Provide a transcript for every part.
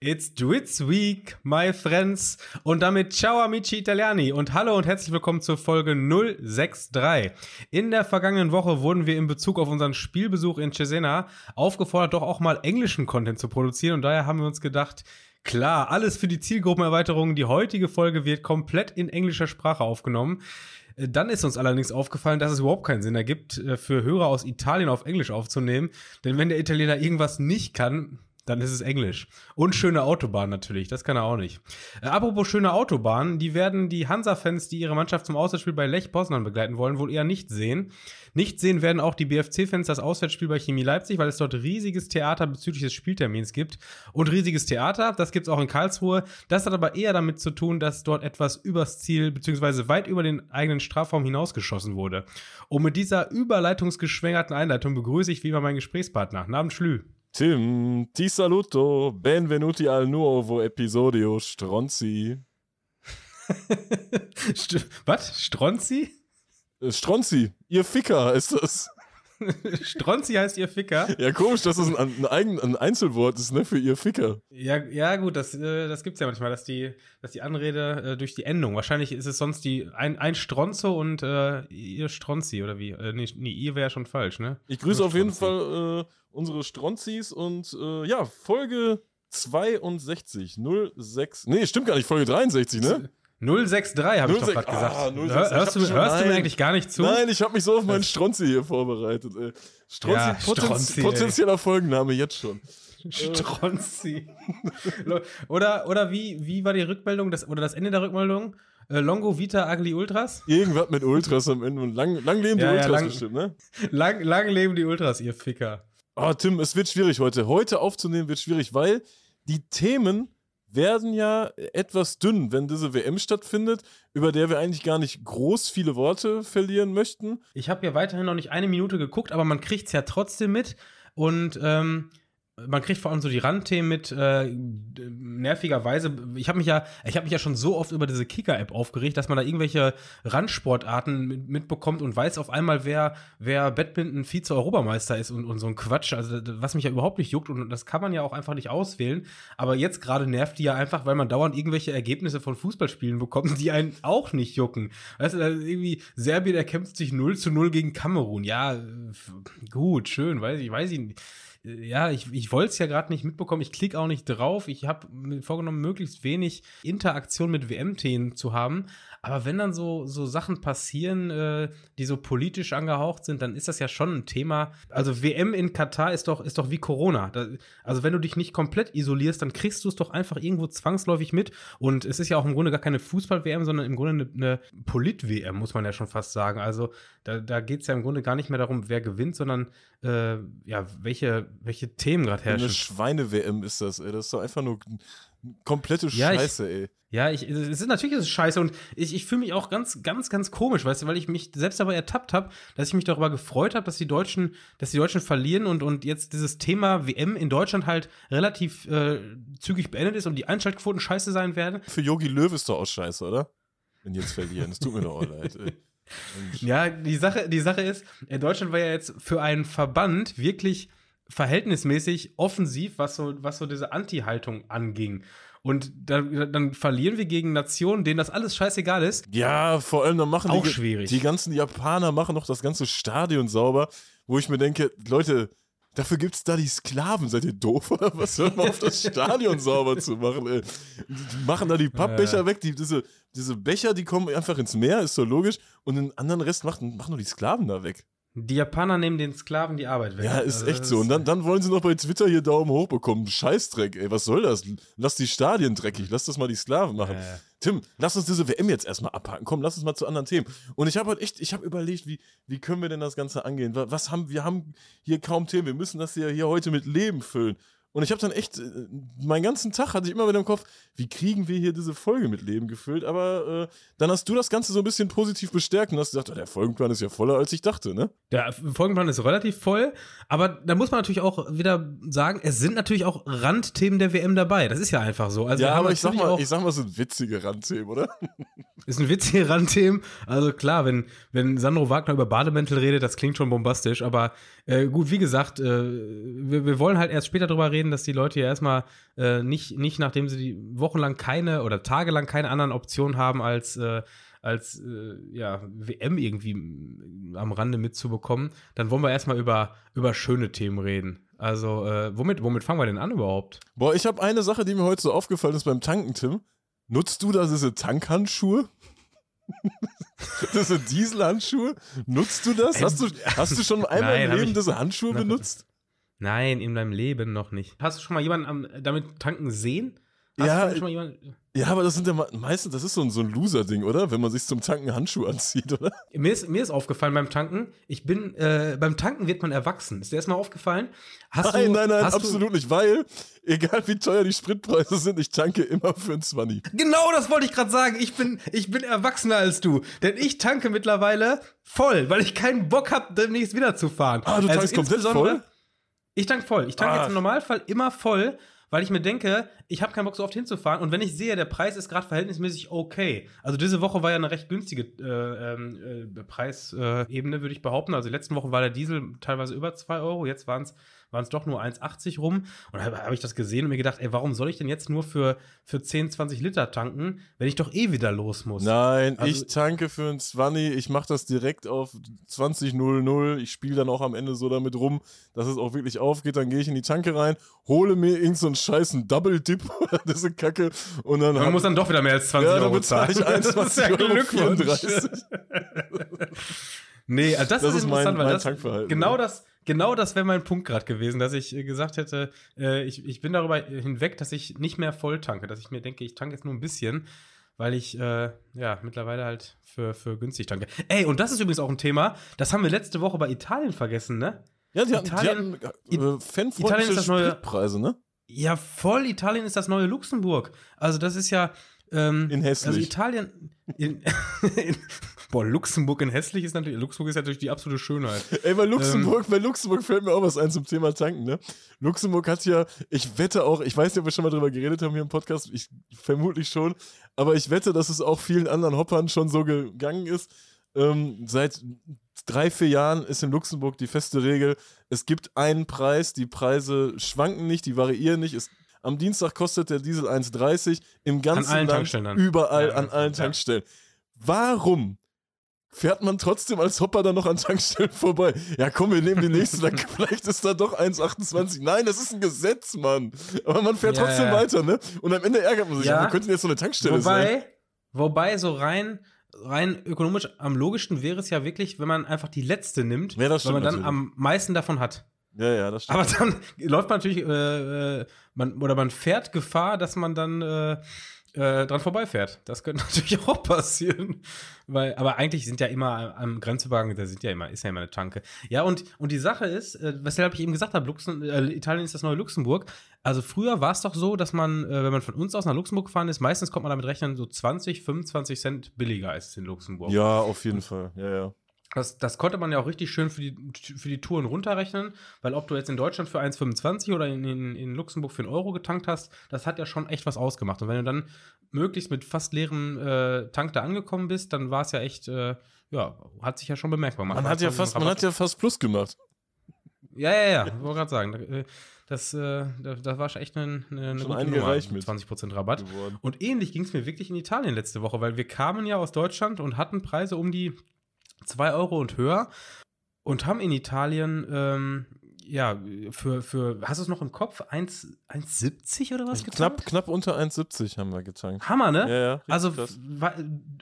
It's Dwitz Week, my friends. Und damit ciao amici italiani und hallo und herzlich willkommen zur Folge 063. In der vergangenen Woche wurden wir in Bezug auf unseren Spielbesuch in Cesena aufgefordert, doch auch mal englischen Content zu produzieren und daher haben wir uns gedacht, klar, alles für die Zielgruppenerweiterung. Die heutige Folge wird komplett in englischer Sprache aufgenommen. Äh, dann ist uns allerdings aufgefallen, dass es überhaupt keinen Sinn ergibt, äh, für Hörer aus Italien auf Englisch aufzunehmen. Denn wenn der Italiener irgendwas nicht kann, dann ist es Englisch. Und schöne Autobahn natürlich, das kann er auch nicht. Äh, apropos schöne Autobahnen, die werden die Hansa-Fans, die ihre Mannschaft zum Auswärtsspiel bei Lech Poznan begleiten wollen, wohl eher nicht sehen. Nicht sehen werden auch die BFC-Fans das Auswärtsspiel bei Chemie Leipzig, weil es dort riesiges Theater bezüglich des Spieltermins gibt. Und riesiges Theater, das gibt's auch in Karlsruhe. Das hat aber eher damit zu tun, dass dort etwas übers Ziel beziehungsweise weit über den eigenen Strafraum hinausgeschossen wurde. Und mit dieser überleitungsgeschwängerten Einleitung begrüße ich wie immer meinen Gesprächspartner. Namen Schlü. Tim, ti saluto, benvenuti al nuovo episodio Stronzi. St Was? Stronzi? Stronzi, ihr Ficker ist das. Stronzi heißt ihr Ficker. Ja, komisch, dass das ein, ein, ein Einzelwort ist, ne, für ihr Ficker. Ja, ja gut, das, äh, das gibt's ja manchmal, dass die, dass die Anrede äh, durch die Endung. Wahrscheinlich ist es sonst die ein, ein Stronzo und äh, ihr Stronzi oder wie? Äh, nee, nee ihr wäre schon falsch, ne? Ich grüße auf jeden Fall äh, unsere Stronzis und äh, ja, Folge 62, 06. Nee, stimmt gar nicht, Folge 63, ne? 063 habe ich doch gerade gesagt. Ah, 06, hörst du, hörst du mir eigentlich gar nicht zu? Nein, ich habe mich so auf meinen Stronzi hier vorbereitet. Ey. Stronzi, ja, Poten Stronzi potenzieller ey. Folgenname jetzt schon. Stronzi. oder oder wie, wie war die Rückmeldung, das, oder das Ende der Rückmeldung? Äh, Longo Vita Agli Ultras? Irgendwas mit Ultras am Ende. Und lang, lang leben die ja, Ultras ja, lang, bestimmt, ne? Lang, lang leben die Ultras, ihr Ficker. Oh, Tim, es wird schwierig heute. Heute aufzunehmen wird schwierig, weil die Themen werden ja etwas dünn, wenn diese WM stattfindet, über der wir eigentlich gar nicht groß viele Worte verlieren möchten. Ich habe ja weiterhin noch nicht eine Minute geguckt, aber man kriegt es ja trotzdem mit. Und ähm, man kriegt vor allem so die Randthemen mit äh, nervigerweise. Ich habe mich ja, ich habe mich ja schon so oft über diese Kicker-App aufgeregt, dass man da irgendwelche Randsportarten mit, mitbekommt und weiß auf einmal, wer wer Badminton Vize-Europameister ist und, und so ein Quatsch. Also was mich ja überhaupt nicht juckt und das kann man ja auch einfach nicht auswählen. Aber jetzt gerade nervt die ja einfach, weil man dauernd irgendwelche Ergebnisse von Fußballspielen bekommt, die einen auch nicht jucken. Weißt du, irgendwie Serbien erkämpft sich 0 zu 0 gegen Kamerun. Ja, gut, schön, weiß ich, weiß ich nicht ja, ich, ich wollte es ja gerade nicht mitbekommen. Ich klicke auch nicht drauf. Ich habe mir vorgenommen, möglichst wenig Interaktion mit WM-Themen zu haben. Aber wenn dann so, so Sachen passieren, äh, die so politisch angehaucht sind, dann ist das ja schon ein Thema. Also WM in Katar ist doch, ist doch wie Corona. Da, also wenn du dich nicht komplett isolierst, dann kriegst du es doch einfach irgendwo zwangsläufig mit. Und es ist ja auch im Grunde gar keine Fußball-WM, sondern im Grunde eine, eine Polit-WM, muss man ja schon fast sagen. Also da, da geht es ja im Grunde gar nicht mehr darum, wer gewinnt, sondern äh, ja, welche, welche Themen gerade herrschen. Eine Schweine-WM ist das, ey. Das ist doch einfach nur komplette Scheiße, ja, ich, ey. Ja, ich, es ist natürlich ist es scheiße und ich, ich fühle mich auch ganz, ganz, ganz komisch, weißt du, weil ich mich selbst dabei ertappt habe, dass ich mich darüber gefreut habe, dass die Deutschen, dass die Deutschen verlieren und, und jetzt dieses Thema WM in Deutschland halt relativ äh, zügig beendet ist und die Einschaltquoten scheiße sein werden. Für Yogi Löw ist doch auch scheiße, oder? Wenn die jetzt verlieren. Es tut mir doch auch leid, ey. Ja, die Sache, die Sache ist, Deutschland war ja jetzt für einen Verband wirklich verhältnismäßig offensiv, was so, was so diese Anti-Haltung anging. Und dann, dann verlieren wir gegen Nationen, denen das alles scheißegal ist. Ja, vor allem dann machen auch die, schwierig. die ganzen Japaner machen noch das ganze Stadion sauber, wo ich mir denke, Leute, Dafür gibt es da die Sklaven. Seid ihr doof oder was? Hört mal auf, das Stadion sauber zu machen, ey. Die machen da die Pappbecher ja. weg. Die, diese, diese Becher, die kommen einfach ins Meer, ist so logisch. Und den anderen Rest machen, machen nur die Sklaven da weg. Die Japaner nehmen den Sklaven die Arbeit weg. Ja, ist also, echt so. Und dann, dann wollen sie noch bei Twitter hier Daumen hoch bekommen. Scheißdreck, ey, was soll das? Lass die Stadien dreckig, lass das mal die Sklaven machen. Äh. Tim, lass uns diese WM jetzt erstmal abhaken. Komm, lass uns mal zu anderen Themen. Und ich habe halt echt, ich habe überlegt, wie, wie können wir denn das Ganze angehen? Was haben, wir haben hier kaum Themen. Wir müssen das hier, hier heute mit Leben füllen. Und ich habe dann echt, äh, meinen ganzen Tag hatte ich immer wieder im Kopf, wie kriegen wir hier diese Folge mit Leben gefüllt? Aber äh, dann hast du das Ganze so ein bisschen positiv bestärkt und hast gesagt, oh, der Folgenplan ist ja voller, als ich dachte, ne? Der Folgenplan ist relativ voll, aber da muss man natürlich auch wieder sagen, es sind natürlich auch Randthemen der WM dabei. Das ist ja einfach so. Also ja, aber ich sag, mal, ich sag mal, es sind witzige Randthemen, oder? Ist ein witzige Randthemen. Also klar, wenn, wenn Sandro Wagner über Bademäntel redet, das klingt schon bombastisch, aber äh, gut, wie gesagt, äh, wir, wir wollen halt erst später drüber reden reden, dass die Leute ja erstmal äh, nicht, nicht, nachdem sie die wochenlang keine oder tagelang keine anderen Optionen haben, als, äh, als äh, ja, WM irgendwie am Rande mitzubekommen, dann wollen wir erstmal über, über schöne Themen reden. Also, äh, womit, womit fangen wir denn an überhaupt? Boah, ich habe eine Sache, die mir heute so aufgefallen ist beim Tanken, Tim. Nutzt du da diese Tankhandschuhe? diese Dieselhandschuhe? Nutzt du das? Hast du, hast du schon einmal Nein, im Leben ich- diese Handschuhe Nein. benutzt? Nein, in deinem Leben noch nicht. Hast du schon mal jemanden am, damit tanken sehen? Hast Ja, du schon mal jemanden, Ja, aber das sind ja me- meistens, das ist so ein, so ein Loser-Ding, oder? Wenn man sich zum Tanken Handschuhe anzieht, oder? mir, ist, mir ist aufgefallen beim Tanken, ich bin, äh, beim Tanken wird man erwachsen. Ist dir erstmal aufgefallen? Hast Nein, du, nein, nein, hast absolut nicht, weil, egal wie teuer die Spritpreise sind, ich tanke immer für ein 20. Du, genau das wollte ich gerade sagen. Ich bin, ich bin erwachsener als du. Denn ich tanke mittlerweile voll, weil ich keinen Bock habe, demnächst wieder zu fahren. Ah, du tankst komplett voll? Ich tank voll. Ich tanke Ah. jetzt im Normalfall immer voll, weil ich mir denke, ich habe keinen Bock so oft hinzufahren. Und wenn ich sehe, der Preis ist gerade verhältnismäßig okay. Also diese Woche war ja eine recht günstige äh, ähm, äh, Preisebene, würde ich behaupten. Also die letzten Wochen war der Diesel teilweise über 2 Euro. Jetzt waren es waren es doch nur 1,80 rum. Und da habe hab ich das gesehen und mir gedacht, ey, warum soll ich denn jetzt nur für, für 10, 20 Liter tanken, wenn ich doch eh wieder los muss? Nein, Also- ich tanke für ein 20, ich mache das direkt auf 20.00, ich spiele dann auch am Ende so damit rum, dass es auch wirklich aufgeht, dann gehe ich in die Tanke rein, hole mir irgendeinen so einen scheißen Double-Dip oder diese Kacke und dann Man hab- muss dann doch wieder mehr als 20 ja, Euro bezahle zahlen. ich 21,34 Euro. Nee, also das, Das ist ist mein- interessant, weil mein das, Tankverhalten. genau das, genau das wäre mein Punkt gerade gewesen, dass ich äh, gesagt hätte, äh, ich, ich bin darüber hinweg, dass ich nicht mehr voll tanke, dass ich mir denke, ich tanke jetzt nur ein bisschen, weil ich äh, ja mittlerweile halt für, für günstig tanke. Ey, und das ist übrigens auch ein Thema, das haben wir letzte Woche bei Italien vergessen, ne? Ja, die hatten, Italien- die hatten äh, Italien fanfreundliche ist das neue- Spritpreise, ne? Ja, voll, Italien ist das neue Luxemburg. Also das ist ja ähm, In hässlich. Also Italien in, in, Boah, Luxemburg in hässlich ist natürlich Luxemburg ist natürlich die absolute Schönheit. Ey, bei Luxemburg, Ähm. bei Luxemburg fällt mir auch was ein zum Thema Tanken, ne? Luxemburg hat ja, ich wette auch, ich weiß nicht, ob wir schon mal drüber geredet haben hier im Podcast, ich vermutlich schon, aber ich wette, dass es auch vielen anderen Hoppern schon so gegangen ist. Ähm, seit drei, vier Jahren ist in Luxemburg die feste Regel, es gibt einen Preis, die Preise schwanken nicht, die variieren nicht. Es, am Dienstag kostet der Diesel 1,30, im ganzen allen Land, Tankstellen überall Ja, an allen ja. Tankstellen. Warum fährt man trotzdem als Hopper dann noch an Tankstellen vorbei. Ja, komm, wir nehmen die nächste, dann vielleicht ist da doch 1,28. Nein, das ist ein Gesetz, Mann. Aber man fährt Ja, trotzdem ja. weiter, ne? Und am Ende ärgert man sich. Ja. Ja. Wo könnte denn jetzt so eine Tankstelle sein? Wobei, wobei so rein, rein ökonomisch am logischsten wäre es ja wirklich, wenn man einfach die letzte nimmt, Ja, weil man dann natürlich. am meisten davon hat. Ja, ja, das stimmt. Aber dann läuft man natürlich, äh, äh, man, oder man fährt Gefahr, dass man dann äh, äh, dran vorbeifährt. Das könnte natürlich auch passieren. Weil, aber eigentlich sind ja immer am Grenzübergang, da sind ja immer, ist ja immer eine Tanke. Ja, und, und die Sache ist, äh, weshalb ich eben gesagt habe, Luxem, äh, Italien ist das neue Luxemburg. Also früher war es doch so, dass man, äh, wenn man von uns aus nach Luxemburg gefahren ist, meistens kommt man damit rechnen, so 20, 25 Cent billiger ist es in Luxemburg. ja, auf jeden Fall. Ja, ja. Das, das konnte man ja auch richtig schön für die, für die Touren runterrechnen, weil ob du jetzt in Deutschland für 1,25 oder in, in, in Luxemburg für einen Euro getankt hast, das hat ja schon echt was ausgemacht. Und wenn du dann möglichst mit fast leerem äh, Tank da angekommen bist, dann war es ja echt, äh, ja, hat sich ja schon bemerkbar gemacht. Man hat ja fast, man hat ja fast Plus gemacht. Ja, ja, ja, wollte gerade sagen. äh, Das, äh, das, war schon echt eine, eine, Schon gute Nummer, reich mit. 20% Rabatt. geworden. Und ähnlich ging es mir wirklich in Italien letzte Woche, weil wir kamen ja aus Deutschland und hatten Preise um die 2 Euro und höher und haben in Italien, ähm, ja, für, für, hast du es noch im Kopf? 1 1,70 oder was Knapp, knapp unter 1,70 haben wir getankt. Hammer, ne? Ja, ja. Also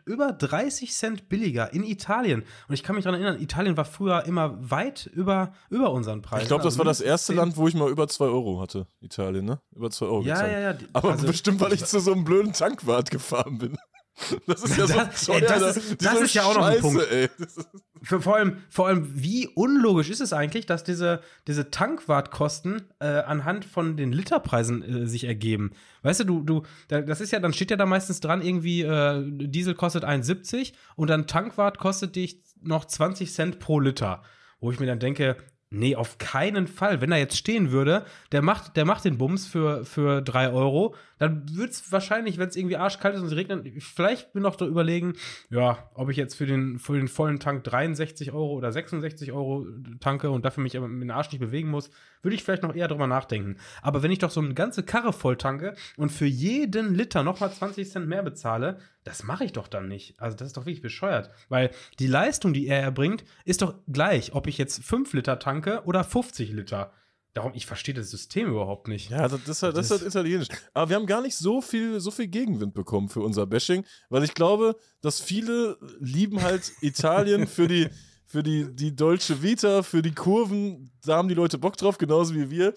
über 30 Cent billiger in Italien. Und ich kann mich daran erinnern, Italien war früher immer weit über, über unseren Preis. Ich glaube, das war das erste Land, wo ich mal über 2 Euro hatte. Italien, ne? Über 2 Euro Ja, gezahlt. ja, ja. Aber also- bestimmt, weil ich zu so einem blöden Tankwart gefahren bin. Das ist ja Das- so ey, teuer. das da- ist- das ist ja auch noch ein Scheiße, Punkt. Ey. Das Für, vor, allem, vor allem, wie unlogisch ist es eigentlich, dass diese, diese Tankwartkosten äh, anhand von den Literpreisen äh, sich ergeben? Weißt du, du, du, da, das ist ja, dann steht ja da meistens dran, irgendwie, äh, Diesel kostet 1,70 und dann Tankwart kostet dich noch 20 Cent pro Liter. Wo ich mir dann denke, Nee, auf keinen Fall. Wenn er jetzt stehen würde, der macht, der macht den Bums für, für drei Euro, dann würde es wahrscheinlich, wenn es irgendwie arschkalt ist und es regnet, vielleicht mir noch da überlegen, ja, ob ich jetzt für den, für den vollen Tank 63 Euro oder 66 Euro tanke und dafür mich aber mit dem Arsch nicht bewegen muss, würde ich vielleicht noch eher drüber nachdenken. Aber wenn ich doch so eine ganze Karre voll tanke und für jeden Liter nochmal 20 Cent mehr bezahle, das mache ich doch dann nicht. Also das ist doch wirklich bescheuert. Weil die Leistung, die er erbringt, ist doch gleich, ob ich jetzt 5 Liter tanke oder 50 Liter. Darum, ich verstehe das System überhaupt nicht. Ja, das, das, das, das ist halt italienisch. Aber wir haben gar nicht so viel, so viel Gegenwind bekommen für unser Bashing, weil ich glaube, dass viele lieben halt Italien für die, für die, die Dolce Vita, für die Kurven. Da haben die Leute Bock drauf, genauso wie wir.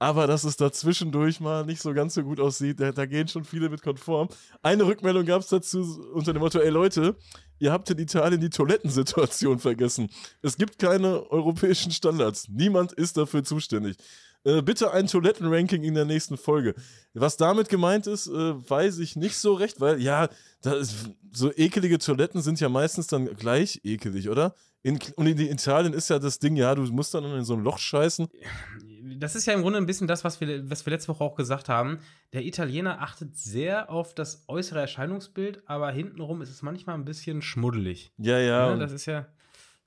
Aber dass es da zwischendurch mal nicht so ganz so gut aussieht, da, da gehen schon viele mit konform. Eine Rückmeldung gab es dazu unter dem Motto: Ey Leute, ihr habt in Italien die Toilettensituation vergessen. Es gibt keine europäischen Standards. Niemand ist dafür zuständig. Äh, bitte ein Toilettenranking in der nächsten Folge. Was damit gemeint ist, äh, weiß ich nicht so recht, weil ja, ist, so ekelige Toiletten sind ja meistens dann gleich ekelig, oder? In, und in Italien ist ja das Ding, ja, du musst dann in so ein Loch scheißen das ist ja im Grunde ein bisschen das, was wir, was wir letzte Woche auch gesagt haben. Der Italiener achtet sehr auf das äußere Erscheinungsbild, aber hintenrum ist es manchmal ein bisschen schmuddelig. Ja, ja. ja das ist ja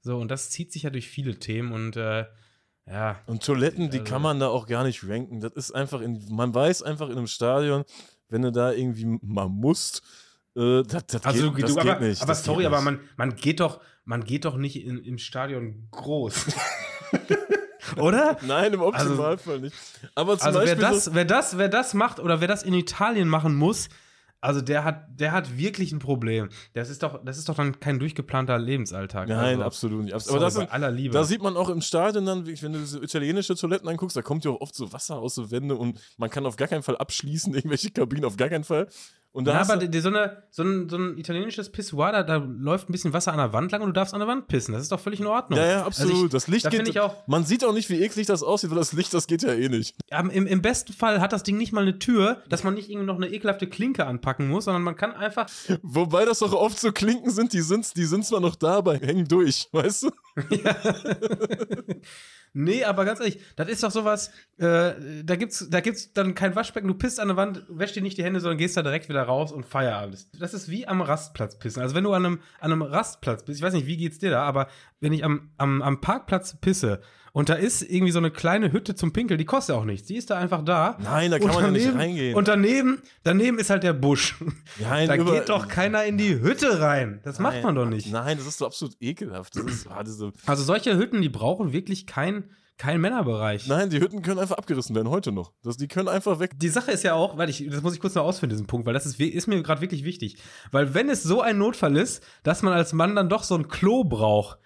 so, und das zieht sich ja durch viele Themen und äh, ja. Und Toiletten, die also, kann man da auch gar nicht ranken. Das ist einfach, in, man weiß einfach in einem Stadion, wenn du da irgendwie mal musst, äh, das, das, also, geht, das du, geht aber, nicht. Aber sorry, aber man, man geht doch, man geht doch nicht in, im Stadion groß. Oder? Nein, im Optimalfall also, nicht. Aber zum also Beispiel wer das, wer, das, wer das macht oder wer das in Italien machen muss, also der hat, der hat wirklich ein Problem. Das ist doch, das ist doch dann kein durchgeplanter Lebensalltag. Nein, also, absolut nicht. Aber das sind, aller Liebe. da sieht man auch im Stadion dann, wenn du diese italienische Toiletten anguckst, da kommt ja auch oft so Wasser aus den Wänden und man kann auf gar keinen Fall abschließen, irgendwelche Kabinen, auf gar keinen Fall. Und ja, aber die, so, eine, so, ein, so ein italienisches Pissoir, da, da, läuft ein bisschen Wasser an der Wand lang und du darfst an der Wand pissen. Das ist doch völlig in Ordnung. Ja, ja, absolut. Also ich, das Licht da geht. Ich auch, man sieht auch nicht, wie eklig das aussieht, weil das Licht, das geht ja eh nicht. Im, Im besten Fall hat das Ding nicht mal eine Tür, dass man nicht irgendwie noch eine ekelhafte Klinke anpacken muss, sondern man kann einfach. Wobei das auch oft so Klinken sind, die sind, die sind zwar noch da, aber hängen durch, weißt du? Ja. Nee, aber ganz ehrlich, das ist doch sowas, äh, da gibt's, da gibt's dann kein Waschbecken, du pisst an der Wand, wäschst dir nicht die Hände, sondern gehst da direkt wieder raus und Feierabend. Das ist wie am Rastplatz pissen. Also wenn du an einem, an einem Rastplatz bist, ich weiß nicht, wie geht's dir da, aber wenn ich am, am, am Parkplatz pisse und da ist irgendwie so eine kleine Hütte zum Pinkeln, die kostet auch nichts. Die ist da einfach da. Nein, da kann man daneben, ja nicht reingehen. Und daneben, daneben ist halt der Busch. Nein, da geht doch keiner in die Hütte rein. Das nein, macht man doch nicht. Nein, das ist so absolut ekelhaft. Ist, so also solche Hütten, die brauchen wirklich kein, kein Männerbereich. Nein, die Hütten können einfach abgerissen werden, heute noch. Das, die können einfach weg. Die Sache ist ja auch, weil ich, das muss ich kurz noch ausführen, diesen Punkt, weil das ist, ist mir gerade wirklich wichtig. Weil wenn es so ein Notfall ist, dass man als Mann dann doch so ein Klo braucht,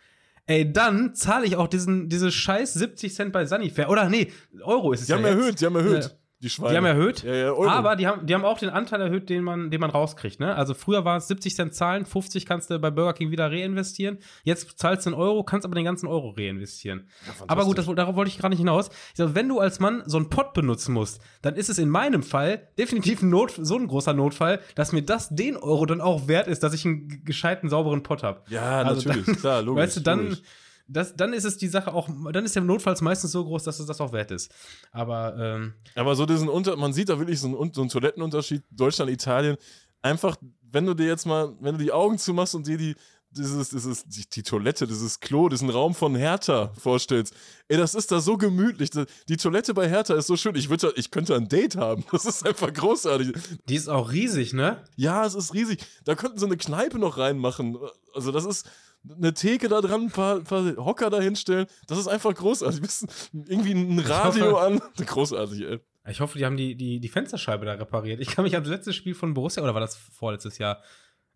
ey, dann zahle ich auch diesen, diese scheiß 70 Cent bei Sunnyfair. Oder nee, Euro ist es die ja. Haben jetzt. erhöht, die haben erhöht. Die Schweine. Die haben erhöht, ja, ja, aber die haben, die haben auch den Anteil erhöht, den man, den man rauskriegt. Ne? Also früher war es 70 Cent zahlen, 50 kannst du bei Burger King wieder reinvestieren. Jetzt zahlst du einen Euro, kannst aber den ganzen Euro reinvestieren. Ja, aber gut, das, darauf wollte ich gerade nicht hinaus. Ich sag, wenn du als Mann so einen Pot benutzen musst, dann ist es in meinem Fall definitiv ein Not, so ein großer Notfall, dass mir das den Euro dann auch wert ist, dass ich einen gescheiten, sauberen Pot habe. Ja, also natürlich, dann, klar, logisch. Weißt du, dann. Logisch das, dann ist es die Sache auch, dann ist der notfalls meistens so groß, dass es das auch wert ist. Aber, ähm, Aber so diesen Unter, man sieht da wirklich so einen, so einen Toilettenunterschied, Deutschland, Italien. Einfach, wenn du dir jetzt mal, wenn du die Augen zumachst und dir die, dieses, dieses, die, die, Toilette, dieses Klo, diesen Raum von Hertha vorstellst. Ey, das ist da so gemütlich. Die Toilette bei Hertha ist so schön. Ich, würde, ich könnte ein Date haben. Das ist einfach großartig. Die ist auch riesig, ne? Ja, es ist riesig. Da könnten sie eine Kneipe noch reinmachen. Also, das ist, eine Theke da dran, ein paar, paar Hocker da hinstellen. Das ist einfach großartig. Irgendwie ein Radio an. Großartig, ey. Ich hoffe, die haben die, die, die Fensterscheibe da repariert. Ich kann mich an das letzte Spiel von Borussia, oder war das vorletztes Jahr?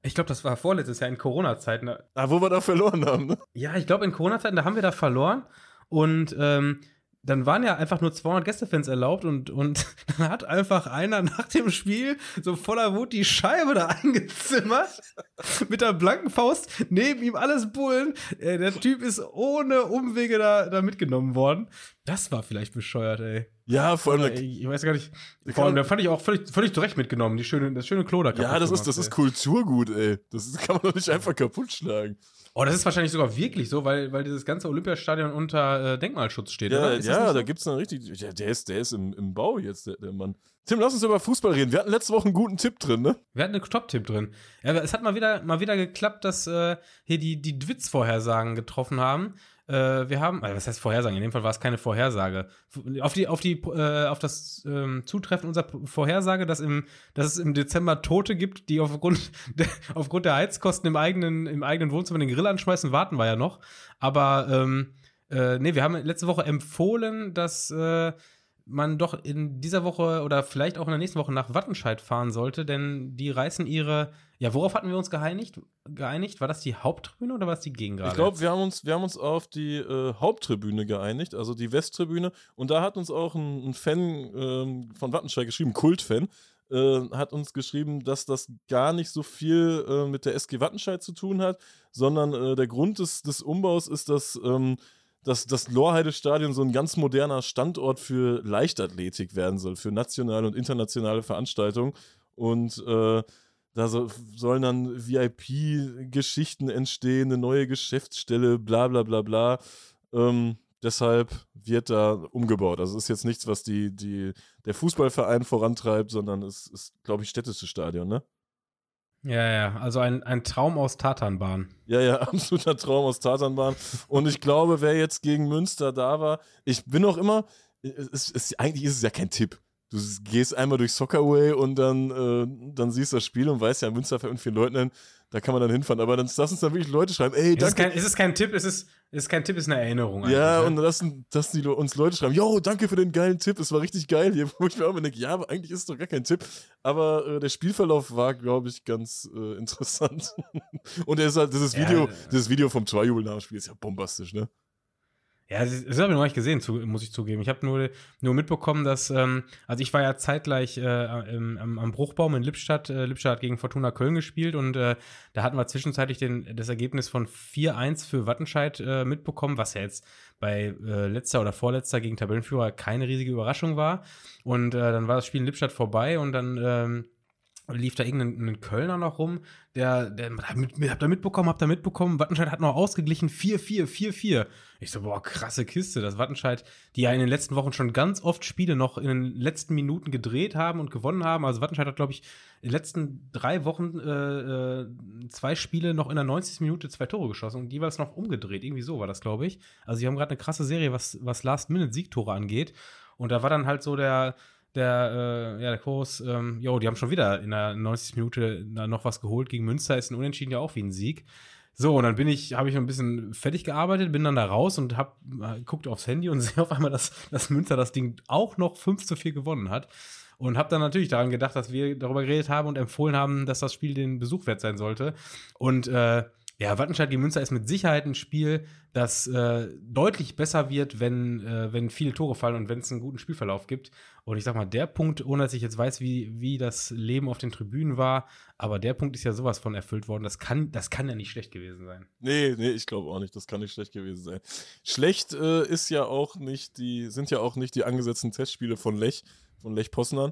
Ich glaube, das war vorletztes Jahr in Corona-Zeiten. Ah, wo wir da verloren haben, ne? Ja, ich glaube, in Corona-Zeiten, da haben wir da verloren. Und ähm, dann waren ja einfach nur 200 Gästefans erlaubt und, und dann hat einfach einer nach dem Spiel so voller Wut die Scheibe da eingezimmert. mit der blanken Faust, neben ihm alles Bullen. Äh, der Typ ist ohne Umwege da, da mitgenommen worden. Das war vielleicht bescheuert, ey. Ja, vor allem. Ich, weiß gar nicht. Vor allem, da fand ich auch völlig, völlig zurecht mitgenommen, die schöne, das schöne Klo da Ja, das ist, das ist Kulturgut, ey. Das kann man doch nicht einfach kaputt schlagen. Oh, das ist wahrscheinlich sogar wirklich so, weil, weil dieses ganze Olympiastadion unter äh, Denkmalschutz steht, Ja, ja nicht da so? gibt es dann richtig. Ja, der ist, der ist im, im Bau jetzt, der, der Mann. Tim, lass uns über Fußball reden. Wir hatten letzte Woche einen guten Tipp drin, ne? Wir hatten einen Top-Tipp drin. Ja, es hat mal wieder, mal wieder geklappt, dass äh, hier die, die Dwitz-Vorhersagen getroffen haben. Äh, wir haben, also was heißt Vorhersagen? In dem Fall war es keine Vorhersage. Auf, die, auf, die, äh, auf das ähm, Zutreffen unserer Vorhersage, dass, im, dass es im Dezember Tote gibt, die aufgrund der, aufgrund der Heizkosten im eigenen, im eigenen Wohnzimmer den Grill anschmeißen, warten wir ja noch. Aber ähm, äh, nee, wir haben letzte Woche empfohlen, dass äh, man doch in dieser Woche oder vielleicht auch in der nächsten Woche nach Wattenscheid fahren sollte, denn die reißen ihre. Ja, worauf hatten wir uns geeinigt? geeinigt? War das die Haupttribüne oder war es die Gegengrade? Ich glaube, wir, haben uns- wir haben uns auf die äh, Haupttribüne geeinigt, also die Westtribüne. Und da hat uns auch ein, ein Fan ähm, von Wattenscheid geschrieben, Kultfan, äh, hat uns geschrieben, dass das gar nicht so viel äh, mit der SG Wattenscheid zu tun hat, sondern äh, der Grund des, des Umbaus ist, dass, ähm, dass das Lorheide-Stadion so ein ganz moderner Standort für Leichtathletik werden soll, für nationale und internationale Veranstaltungen. Und äh, da so, sollen dann VIP-Geschichten entstehen, eine neue Geschäftsstelle, bla bla bla bla. Ähm, deshalb wird da umgebaut. Also es ist jetzt nichts, was die, die, der Fußballverein vorantreibt, sondern es ist, glaube ich, städtisches Stadion, ne? Ja, ja, also ein, ein Traum aus Tatanbahn. Ja, ja, absoluter Traum aus Tatanbahn. Und ich glaube, wer jetzt gegen Münster da war, ich bin auch immer, es, es, eigentlich ist es ja kein Tipp. Du gehst einmal durch Soccerway und dann, äh, dann siehst das Spiel und weißt ja, Münster fährt mit vielen Leuten, da kann man dann hinfahren. Aber dann lass uns dann wirklich Leute schreiben, ey, Es ist, danke. kein, es ist kein Tipp, es ist, es ist kein Tipp, es ist eine Erinnerung. Ja, eigentlich, und ne? lassen, dass die uns Leute schreiben, yo, danke für den geilen Tipp, es war richtig geil hier. Wo ich mir auch immer denke, ja, aber eigentlich ist es doch gar kein Tipp. Aber äh, der Spielverlauf war, glaube ich, ganz äh, interessant. und er ist halt, dieses Ja, Video, äh, dieses Video vom Torjubel nach dem Spiel ist ja bombastisch, ne? Ja, das, das habe ich noch nicht gesehen, zu, muss ich zugeben. Ich habe nur, nur mitbekommen, dass, ähm, also ich war ja zeitgleich äh, im, am, am Bruchbaum in Lippstadt. Äh, Lippstadt hat gegen Fortuna Köln gespielt und äh, da hatten wir zwischenzeitlich den, das Ergebnis von 4-1 für Wattenscheid äh, mitbekommen, was ja jetzt bei äh, letzter oder vorletzter gegen Tabellenführer keine riesige Überraschung war. Und äh, dann war das Spiel in Lippstadt vorbei und dann ähm, lief da irgendein ein Kölner noch rum, der, der mit, hab da mitbekommen, hab da mitbekommen, Wattenscheid hat noch ausgeglichen, 4-4, 4-4. Ich so, boah, krasse Kiste, das Wattenscheid, die ja in den letzten Wochen schon ganz oft Spiele noch in den letzten Minuten gedreht haben und gewonnen haben. Also Wattenscheid hat, glaube ich, in den letzten drei Wochen äh, äh, zwei Spiele noch in der 90. Minute zwei Tore geschossen und jeweils noch umgedreht. Irgendwie so war das, glaube ich. Also sie haben gerade eine krasse Serie, was, was Last-Minute-Siegtore angeht. Und da war dann halt so der, der, äh, ja, der Kurs, ähm, jo, die haben schon wieder in der 90. Minute da noch was geholt. Gegen Münster ist ein Unentschieden ja auch wie ein Sieg. So, und dann bin ich, habe ich ein bisschen fertig gearbeitet, bin dann da raus und hab äh, guckt aufs Handy und sehe auf einmal, dass, dass Münster das Ding auch noch 5 zu 4 gewonnen hat. Und habe dann natürlich daran gedacht, dass wir darüber geredet haben und empfohlen haben, dass das Spiel den Besuch wert sein sollte. Und äh, ja, Wattenscheid gegen Münster ist mit Sicherheit ein Spiel, das äh, deutlich besser wird, wenn, äh, wenn viele Tore fallen und wenn es einen guten Spielverlauf gibt. Und ich sag mal, der Punkt, ohne dass ich jetzt weiß, wie, wie das Leben auf den Tribünen war, aber der Punkt ist ja sowas von erfüllt worden. Das kann, das kann ja nicht schlecht gewesen sein. Nee, nee, ich glaube auch nicht. Das kann nicht schlecht gewesen sein. Schlecht äh, ist ja auch nicht die, sind ja auch nicht die angesetzten Testspiele von Lech, von Lech Poznan.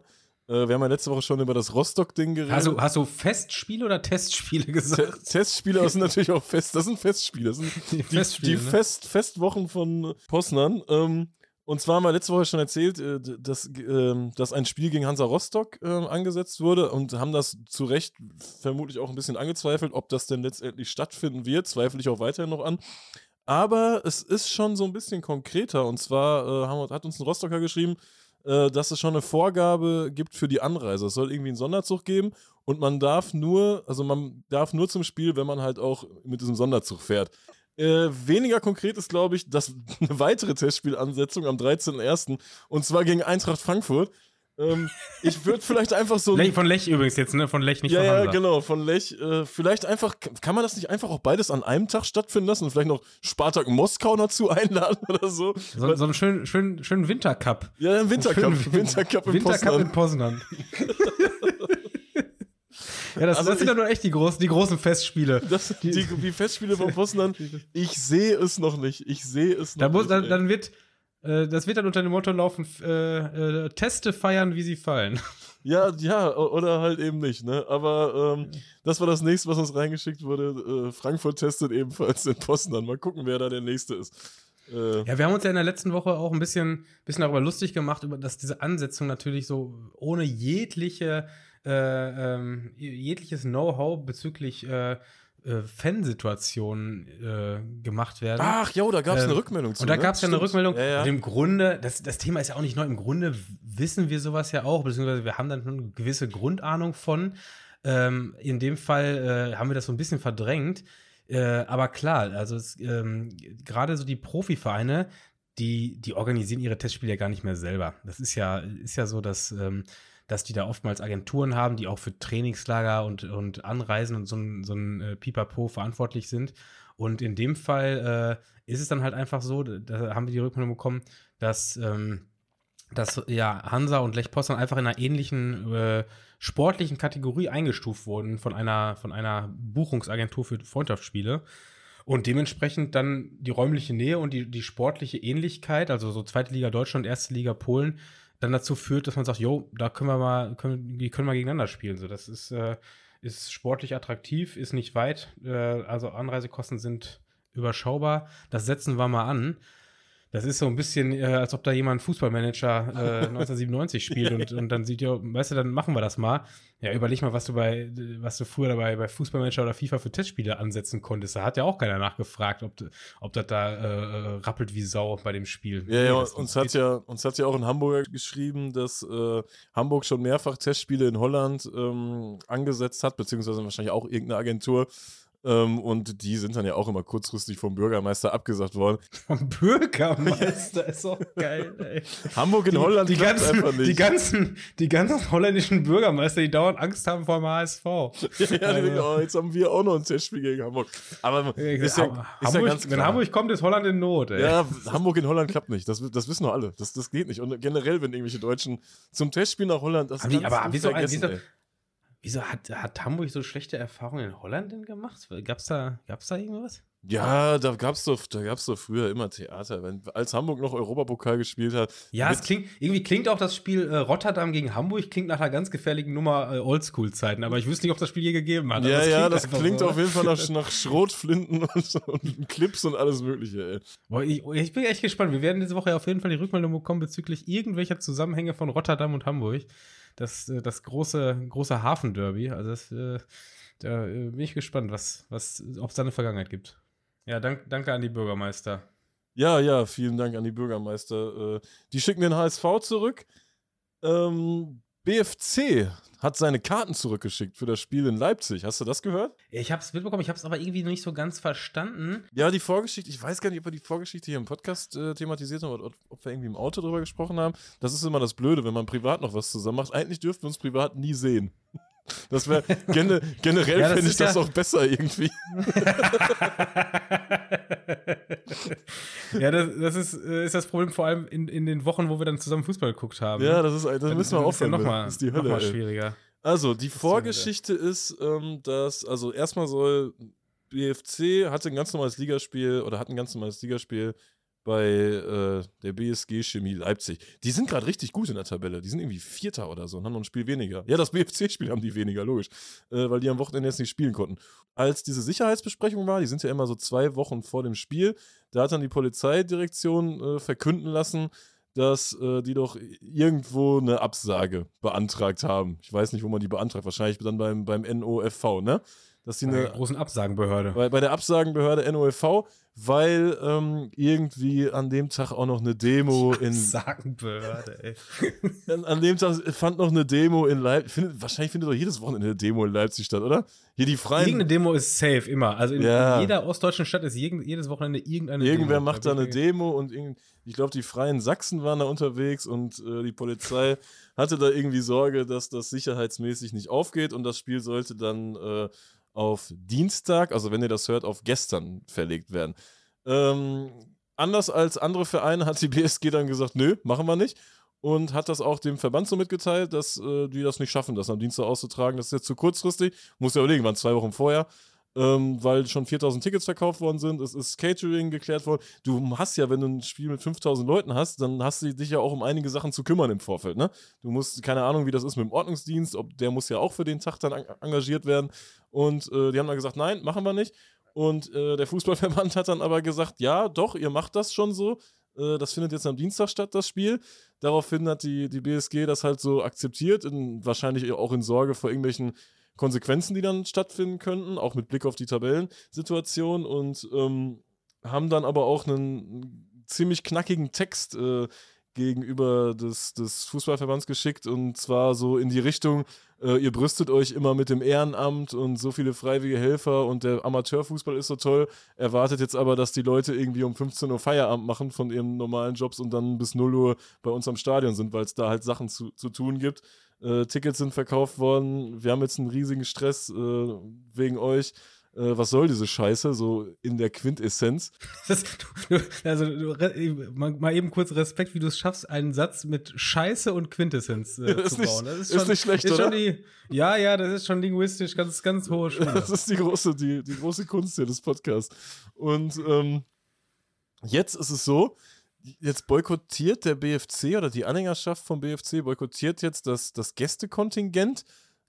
Äh, wir haben ja letzte Woche schon über das Rostock-Ding geredet. Du, hast du Festspiele oder Testspiele Te gesagt? Testspiele das sind natürlich auch fest. Das sind Festspiele. Das sind Die Festspiele, die ne? Fest, Festwochen von Poznan. Ähm, und zwar haben wir letzte Woche schon erzählt, äh, dass, ähm, dass ein Spiel gegen Hansa Rostock ähm, angesetzt wurde und haben das zu Recht vermutlich auch ein bisschen angezweifelt, ob das denn letztendlich stattfinden wird. Zweifle ich auch weiterhin noch an. Aber es ist schon so ein bisschen konkreter. Und zwar äh, hat uns ein Rostocker geschrieben, äh, dass es schon eine Vorgabe gibt für die Anreise. Es soll irgendwie einen Sonderzug geben und man darf nur, also man darf nur zum Spiel, wenn man halt auch mit diesem Sonderzug fährt. Äh, weniger konkret ist, glaube ich, dass eine weitere Testspielansetzung am 13.01. und zwar gegen Eintracht Frankfurt. Ähm, ich würde vielleicht einfach so. Lech, von Lech übrigens jetzt, ne? Von Lech, nicht ja, von ja, Hansa. genau, von Lech. Äh, vielleicht einfach, kann man das nicht einfach auch beides an einem Tag stattfinden lassen und vielleicht noch Spartak Moskau dazu einladen oder so? So, so einen schönen, schönen, schönen Wintercup. Ja, im Wintercup. Schön- Wintercup in Wintercup in Poznan. Poznan. ja, das, Also das sind dann nur echt die großen, die großen Festspiele. Das, die, die Festspiele von Poznan, ich sehe es noch nicht. Ich sehe es noch Da muss, nicht. dann, dann wird, das wird dann unter dem Motto laufen: äh, äh, Teste feiern, wie sie fallen. Ja, ja, oder halt eben nicht, ne? Aber ähm, das war das nächste, was uns reingeschickt wurde. Äh, Frankfurt testet ebenfalls den Posten an. Mal gucken, wer da der nächste ist. Äh, ja, wir haben uns ja in der letzten Woche auch ein bisschen, bisschen darüber lustig gemacht, über dass diese Ansetzung natürlich so ohne jegliche, äh, ähm, jegliches Know-how bezüglich äh, äh, Fansituationen äh, gemacht werden. Ach, jo, da gab es ähm, eine Rückmeldung zu. Und da ne? gab es ja eine Rückmeldung. Ja, ja. Und im Grunde, das, das Thema ist ja auch nicht neu. Im Grunde wissen wir sowas ja auch, beziehungsweise wir haben dann eine gewisse Grundahnung von. Ähm, in dem Fall äh, haben wir das so ein bisschen verdrängt. Äh, aber klar, also ähm, gerade so die Profivereine, die, die organisieren ihre Testspiele ja gar nicht mehr selber. Das ist ja, ist ja so, dass ähm, dass die da oftmals Agenturen haben, die auch für Trainingslager und, und Anreisen und so ein, so ein äh, Pipapo verantwortlich sind. Und in dem Fall äh, ist es dann halt einfach so, da haben wir die Rückmeldung bekommen, dass, ähm, dass ja, Hansa und Lech Poznan einfach in einer ähnlichen äh, sportlichen Kategorie eingestuft wurden von einer, von einer Buchungsagentur für Freundschaftsspiele. Und dementsprechend dann die räumliche Nähe und die, die sportliche Ähnlichkeit, also so zweite Liga Deutschland, erste Liga Polen, dann dazu führt, dass man sagt, jo, da können wir mal, können, die können wir gegeneinander spielen. So, das ist, äh, ist sportlich attraktiv, ist nicht weit, äh, also Anreisekosten sind überschaubar. Das setzen wir mal an. Das ist so ein bisschen, äh, als ob da jemand Fußballmanager äh, 1997 spielt und, und dann sieht ja, weißt du, dann machen wir das mal. Ja, überleg mal, was du bei, was du früher dabei bei Fußballmanager oder FIFA für Testspiele ansetzen konntest. Da hat ja auch keiner nachgefragt, ob, ob das da äh, rappelt wie Sau bei dem Spiel. Ja, ja, uns hat ja, uns hat ja auch in Hamburg geschrieben, dass äh, Hamburg schon mehrfach Testspiele in Holland ähm, angesetzt hat, beziehungsweise wahrscheinlich auch irgendeine Agentur ähm, und die sind dann ja auch immer kurzfristig vom Bürgermeister abgesagt worden. Vom Bürgermeister ist auch geil, ey. Hamburg in die, Holland die ganzen, einfach nicht. Die ganzen, die ganzen holländischen Bürgermeister, die dauernd Angst haben vor dem HSV. ja, die also. denken, oh, jetzt haben wir auch noch ein Testspiel gegen Hamburg. Aber ist ja, Hamburg, ist ja ganz klar. wenn Hamburg kommt, ist Holland in Not, ey. Ja, Hamburg in Holland klappt nicht. Das, das wissen doch alle. Das, das geht nicht. Und generell, wenn irgendwelche Deutschen zum Testspiel nach Holland, das aber, aber wieso, wieso, Wieso hat, hat Hamburg so schlechte Erfahrungen in Holland denn gemacht? Gab's da, gab's da irgendwas? Ja, da gab's doch, da gab's doch früher immer Theater, wenn, als Hamburg noch Europapokal gespielt hat. Ja, es klingt, irgendwie klingt auch das Spiel äh, Rotterdam gegen Hamburg, klingt nach einer ganz gefährlichen Nummer äh, Oldschool-Zeiten, aber ich wüsste nicht, ob das Spiel je gegeben hat. Ja, das ja, das klingt so. auf jeden Fall nach, nach Schrotflinten und, und, Clips und alles Mögliche, ey. Boah, ich, ich, bin echt gespannt. Wir werden diese Woche auf jeden Fall die Rückmeldung bekommen bezüglich irgendwelcher Zusammenhänge von Rotterdam und Hamburg das, äh, das große, große Hafenderby. Also das, äh, da äh, bin ich gespannt, was, was, ob es da eine Vergangenheit gibt. Ja, dank, danke an die Bürgermeister. Ja, ja, vielen Dank an die Bürgermeister. Die schicken den HSV zurück. Ähm, BFC hat seine Karten zurückgeschickt für das Spiel in Leipzig. Hast du das gehört? Ich habe es mitbekommen, ich habe es aber irgendwie nicht so ganz verstanden. Ja, die Vorgeschichte, ich weiß gar nicht, ob wir die Vorgeschichte hier im Podcast äh, thematisiert haben oder ob wir irgendwie im Auto drüber gesprochen haben. Das ist immer das Blöde, wenn man privat noch was zusammen macht. Eigentlich dürften wir uns privat nie sehen. Das wäre gene, generell ja, finde ich das ja auch besser irgendwie. ja, das, das ist, äh, ist das Problem vor allem in, in den Wochen, wo wir dann zusammen Fußball geguckt haben. Ja, das ist das dann, müssen wir aufhören. Ja noch mal, das ist die Hölle. Noch schwieriger. Also, die Vorgeschichte ist, ähm, dass, also erstmal soll BFC hatte ein ganz normales Ligaspiel oder hat ein ganz normales Ligaspiel bei äh, der BSG Chemie Leipzig. Die sind gerade richtig gut in der Tabelle. Die sind irgendwie Vierter oder so und haben noch ein Spiel weniger. Ja, das BFC-Spiel haben die weniger, logisch. Äh, weil die am Wochenende jetzt nicht spielen konnten. Als diese Sicherheitsbesprechung war, die sind ja immer so zwei Wochen vor dem Spiel, da hat dann die Polizeidirektion äh, verkünden lassen, dass äh, die doch irgendwo eine Absage beantragt haben. Ich weiß nicht, wo man die beantragt. Wahrscheinlich dann beim, beim NOFV, ne? Dass die bei eine der großen Absagenbehörde. Bei, bei der Absagenbehörde NOFV, weil ähm, irgendwie an dem Tag auch noch eine Demo in. Absagenbehörde, ey. an, an, dem Tag fand noch eine Demo in Leipzig. Find, wahrscheinlich findet doch jedes Wochenende eine Demo in Leipzig statt, oder? Hier die Freien. Irgendeine Demo ist safe, immer. Also in, ja. in jeder ostdeutschen Stadt ist jedes Wochenende irgendeine Irgendwer Demo. macht da eine Demo und ich glaube, die Freien Sachsen waren da unterwegs und äh, die Polizei hatte da irgendwie Sorge, dass das sicherheitsmäßig nicht aufgeht und das Spiel sollte dann. Äh, auf Dienstag, also wenn ihr das hört, auf gestern verlegt werden. Ähm, anders als andere Vereine hat die BSG dann gesagt, nö, machen wir nicht. Und hat das auch dem Verband so mitgeteilt, dass äh, die das nicht schaffen, das am Dienstag auszutragen. Das ist jetzt zu kurzfristig. Muss ja überlegen, waren zwei Wochen vorher. Ähm, weil schon 4000 Tickets verkauft worden sind. Es ist Catering geklärt worden. Du hast ja, wenn du ein Spiel mit 5000 Leuten hast, dann hast du dich ja auch um einige Sachen zu kümmern im Vorfeld. Ne? Du musst, keine Ahnung, wie das ist mit dem Ordnungsdienst, ob der muss ja auch für den Tag dann engagiert werden. Und äh, die haben dann gesagt, nein, machen wir nicht. Und äh, der Fußballverband hat dann aber gesagt, ja, doch, ihr macht das schon so. Äh, das findet jetzt am Dienstag statt, das Spiel. Daraufhin hat die, die BSG das halt so akzeptiert, in, wahrscheinlich auch in Sorge vor irgendwelchen Konsequenzen, die dann stattfinden könnten, auch mit Blick auf die Tabellensituation und ähm, haben dann aber auch einen ziemlich knackigen Text äh, gegenüber des, des Fußballverbands geschickt und zwar so in die Richtung, äh, ihr brüstet euch immer mit dem Ehrenamt und so viele freiwillige Helfer und der Amateurfußball ist so toll, erwartet jetzt aber, dass die Leute irgendwie um 15 Uhr Feierabend machen von ihren normalen Jobs und dann bis 0 Uhr bei uns am Stadion sind, weil es da halt Sachen zu, zu tun gibt. Äh, Tickets sind verkauft worden, wir haben jetzt einen riesigen Stress äh, wegen euch. Äh, was soll diese Scheiße, so in der Quintessenz. Das, du, also du, mal eben kurz Respekt, wie du es schaffst, einen Satz mit Scheiße und Quintessenz äh, zu bauen. Das ist, schon, ist nicht schlecht, ist oder? Die, ja, ja, das ist schon linguistisch ganz, ganz hohe Schule. Das ist die große, die, die große Kunst hier des Podcasts. Und ähm, jetzt ist es so, jetzt boykottiert der BFC oder die Anhängerschaft vom BFC boykottiert jetzt das, das Gästekontingent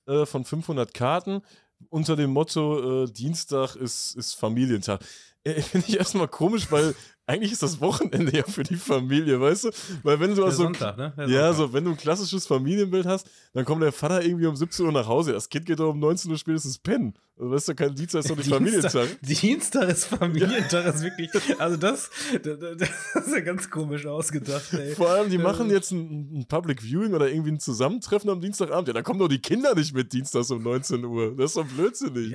äh, von 500 Karten unter dem Motto, äh, Dienstag ist, ist Familientag. Äh, Finde ich erstmal komisch, weil eigentlich ist das Wochenende ja für die Familie, weißt du? Weil wenn du also Sonntag, ne? ja, so wenn du ein klassisches Familienbild hast, dann kommt der Vater irgendwie um 17 Uhr nach Hause. Das Kind geht doch um 19 Uhr spätestens pennen. Also, weißt du, kein Dienstag ist doch nicht Familientag. Dienstag ist Familientag, ja. ist wirklich, also das, das, das, ist ja ganz komisch ausgedacht, ey. Vor allem, die machen jetzt ein, ein, Public Viewing oder irgendwie ein Zusammentreffen am Dienstagabend. Ja, da kommen doch die Kinder nicht mit Dienstags um 19 Uhr. Das ist doch blödsinnig.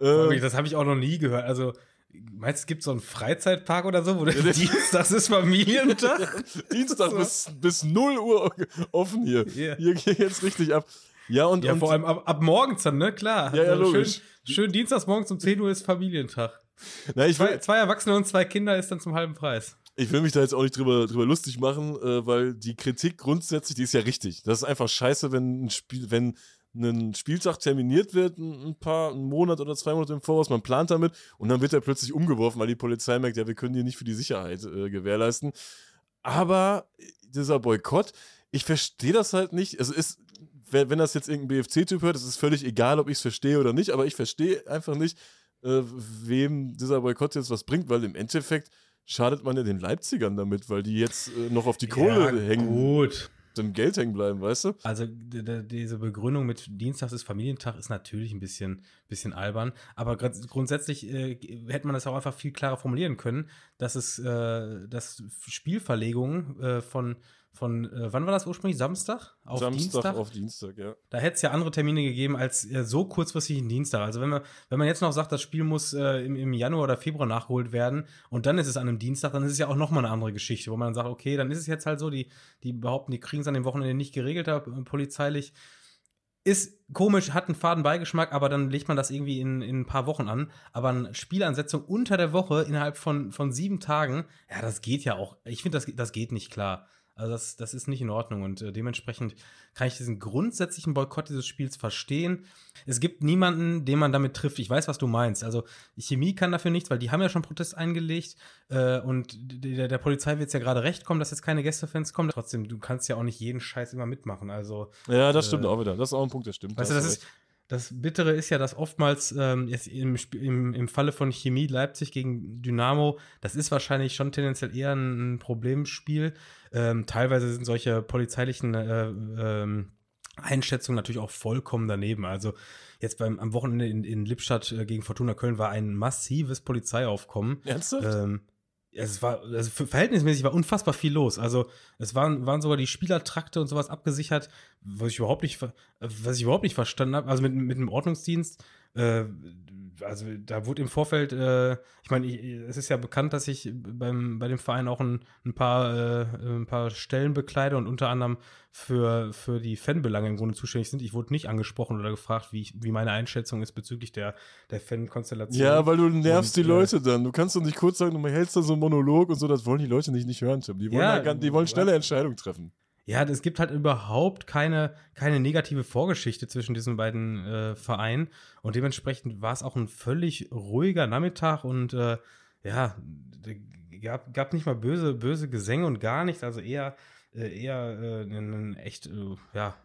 Ja. Äh, das habe ich auch noch nie gehört. Also, Meinst du, es gibt so einen Freizeitpark oder so, wo der Dienstag ist Familientag? Dienstag so. bis, bis 0 Uhr offen hier. Yeah. Hier geht jetzt richtig ab. Ja, und, ja und, vor allem ab, ab morgens dann, ne? Klar. Ja, ja, also logisch. Schön, schön dienstags morgens um 10 Uhr ist Familientag. Na, ich zwei, zwei Erwachsene und zwei Kinder ist dann zum halben Preis. Ich will mich da jetzt auch nicht drüber, drüber lustig machen, äh, weil die Kritik grundsätzlich, die ist ja richtig. Das ist einfach scheiße, wenn ein Spiel, wenn ein Spieltag terminiert wird, ein paar, einen Monat oder zwei Monate im Voraus, man plant damit und dann wird er plötzlich umgeworfen, weil die Polizei merkt, ja, wir können die nicht für die Sicherheit äh, gewährleisten. Aber dieser Boykott, ich verstehe das halt nicht. Es ist, wenn, wenn das jetzt irgendein BFC-Typ hört, es ist völlig egal, ob ich es verstehe oder nicht, aber ich verstehe einfach nicht, äh, wem dieser Boykott jetzt was bringt, weil im Endeffekt schadet man ja den Leipzigern damit, weil die jetzt äh, noch auf die Kohle ja, hängen. Gut dem Geld hängen bleiben, weißt du? Also diese Begründung mit Dienstags ist Familientag ist natürlich ein bisschen, bisschen albern, aber grundsätzlich äh, hätte man das auch einfach viel klarer formulieren können, dass es äh, dass Spielverlegungen äh, von von, äh, wann war das ursprünglich? Samstag? Auf Samstag Dienstag? auf Dienstag, ja. Da hätte es ja andere Termine gegeben als äh, so kurzfristig ein Dienstag. Also wenn man, wenn man jetzt noch sagt, das Spiel muss äh, im, im Januar oder Februar nachgeholt werden und dann ist es an einem Dienstag, dann ist es ja auch nochmal eine andere Geschichte, wo man dann sagt, okay, dann ist es jetzt halt so, die, die behaupten, die kriegen es an dem Wochenende nicht geregelt, äh, polizeilich. Ist komisch, hat einen faden Beigeschmack, aber dann legt man das irgendwie in, in ein paar Wochen an. Aber eine Spielansetzung unter der Woche innerhalb von, von sieben Tagen, ja, das geht ja auch. Ich finde, das, das geht nicht klar. Also das, das ist nicht in Ordnung und äh, dementsprechend kann ich diesen grundsätzlichen Boykott dieses Spiels verstehen. Es gibt niemanden, den man damit trifft. Ich weiß, was du meinst. Also Chemie kann dafür nichts, weil die haben ja schon Protest eingelegt äh, und der, der Polizei wird es ja gerade recht kommen, dass jetzt keine Gästefans kommen. Trotzdem, du kannst ja auch nicht jeden Scheiß immer mitmachen. Also ja, das äh, stimmt auch wieder. Das ist auch ein Punkt, der stimmt. Weißt du, das ist das Bittere ist ja, dass oftmals ähm, jetzt im, im, im Falle von Chemie Leipzig gegen Dynamo, das ist wahrscheinlich schon tendenziell eher ein, ein Problemspiel. Ähm, teilweise sind solche polizeilichen äh, ähm, Einschätzungen natürlich auch vollkommen daneben. Also jetzt beim am Wochenende in, in Lippstadt äh, gegen Fortuna Köln war ein massives Polizeiaufkommen. Ernsthaft? Ähm, es war, also verhältnismäßig war unfassbar viel los. Also es waren, waren sogar die Spielertrakte und sowas abgesichert, was ich überhaupt nicht, was ich überhaupt nicht verstanden habe. Also mit, mit einem Ordnungsdienst, äh, also da wurde im Vorfeld, äh, ich meine, es ist ja bekannt, dass ich beim, bei dem Verein auch ein, ein, paar, äh, ein paar Stellen bekleide und unter anderem für, für die Fanbelange im Grunde zuständig sind. Ich wurde nicht angesprochen oder gefragt, wie, ich, wie meine Einschätzung ist bezüglich der, der Fan-Konstellation. Ja, weil du nervst und, die Leute dann. Du kannst doch nicht kurz sagen, du hältst da so einen Monolog und so, das wollen die Leute nicht, nicht hören, Tim. Die wollen, ja, da, die wollen schnelle Entscheidungen treffen. Ja, es gibt halt überhaupt keine, keine negative Vorgeschichte zwischen diesen beiden äh, Vereinen. Und dementsprechend war es auch ein völlig ruhiger Nachmittag und äh, ja, gab, gab nicht mal böse, böse Gesänge und gar nichts. Also eher, äh, eher äh, ein echt, äh, ja,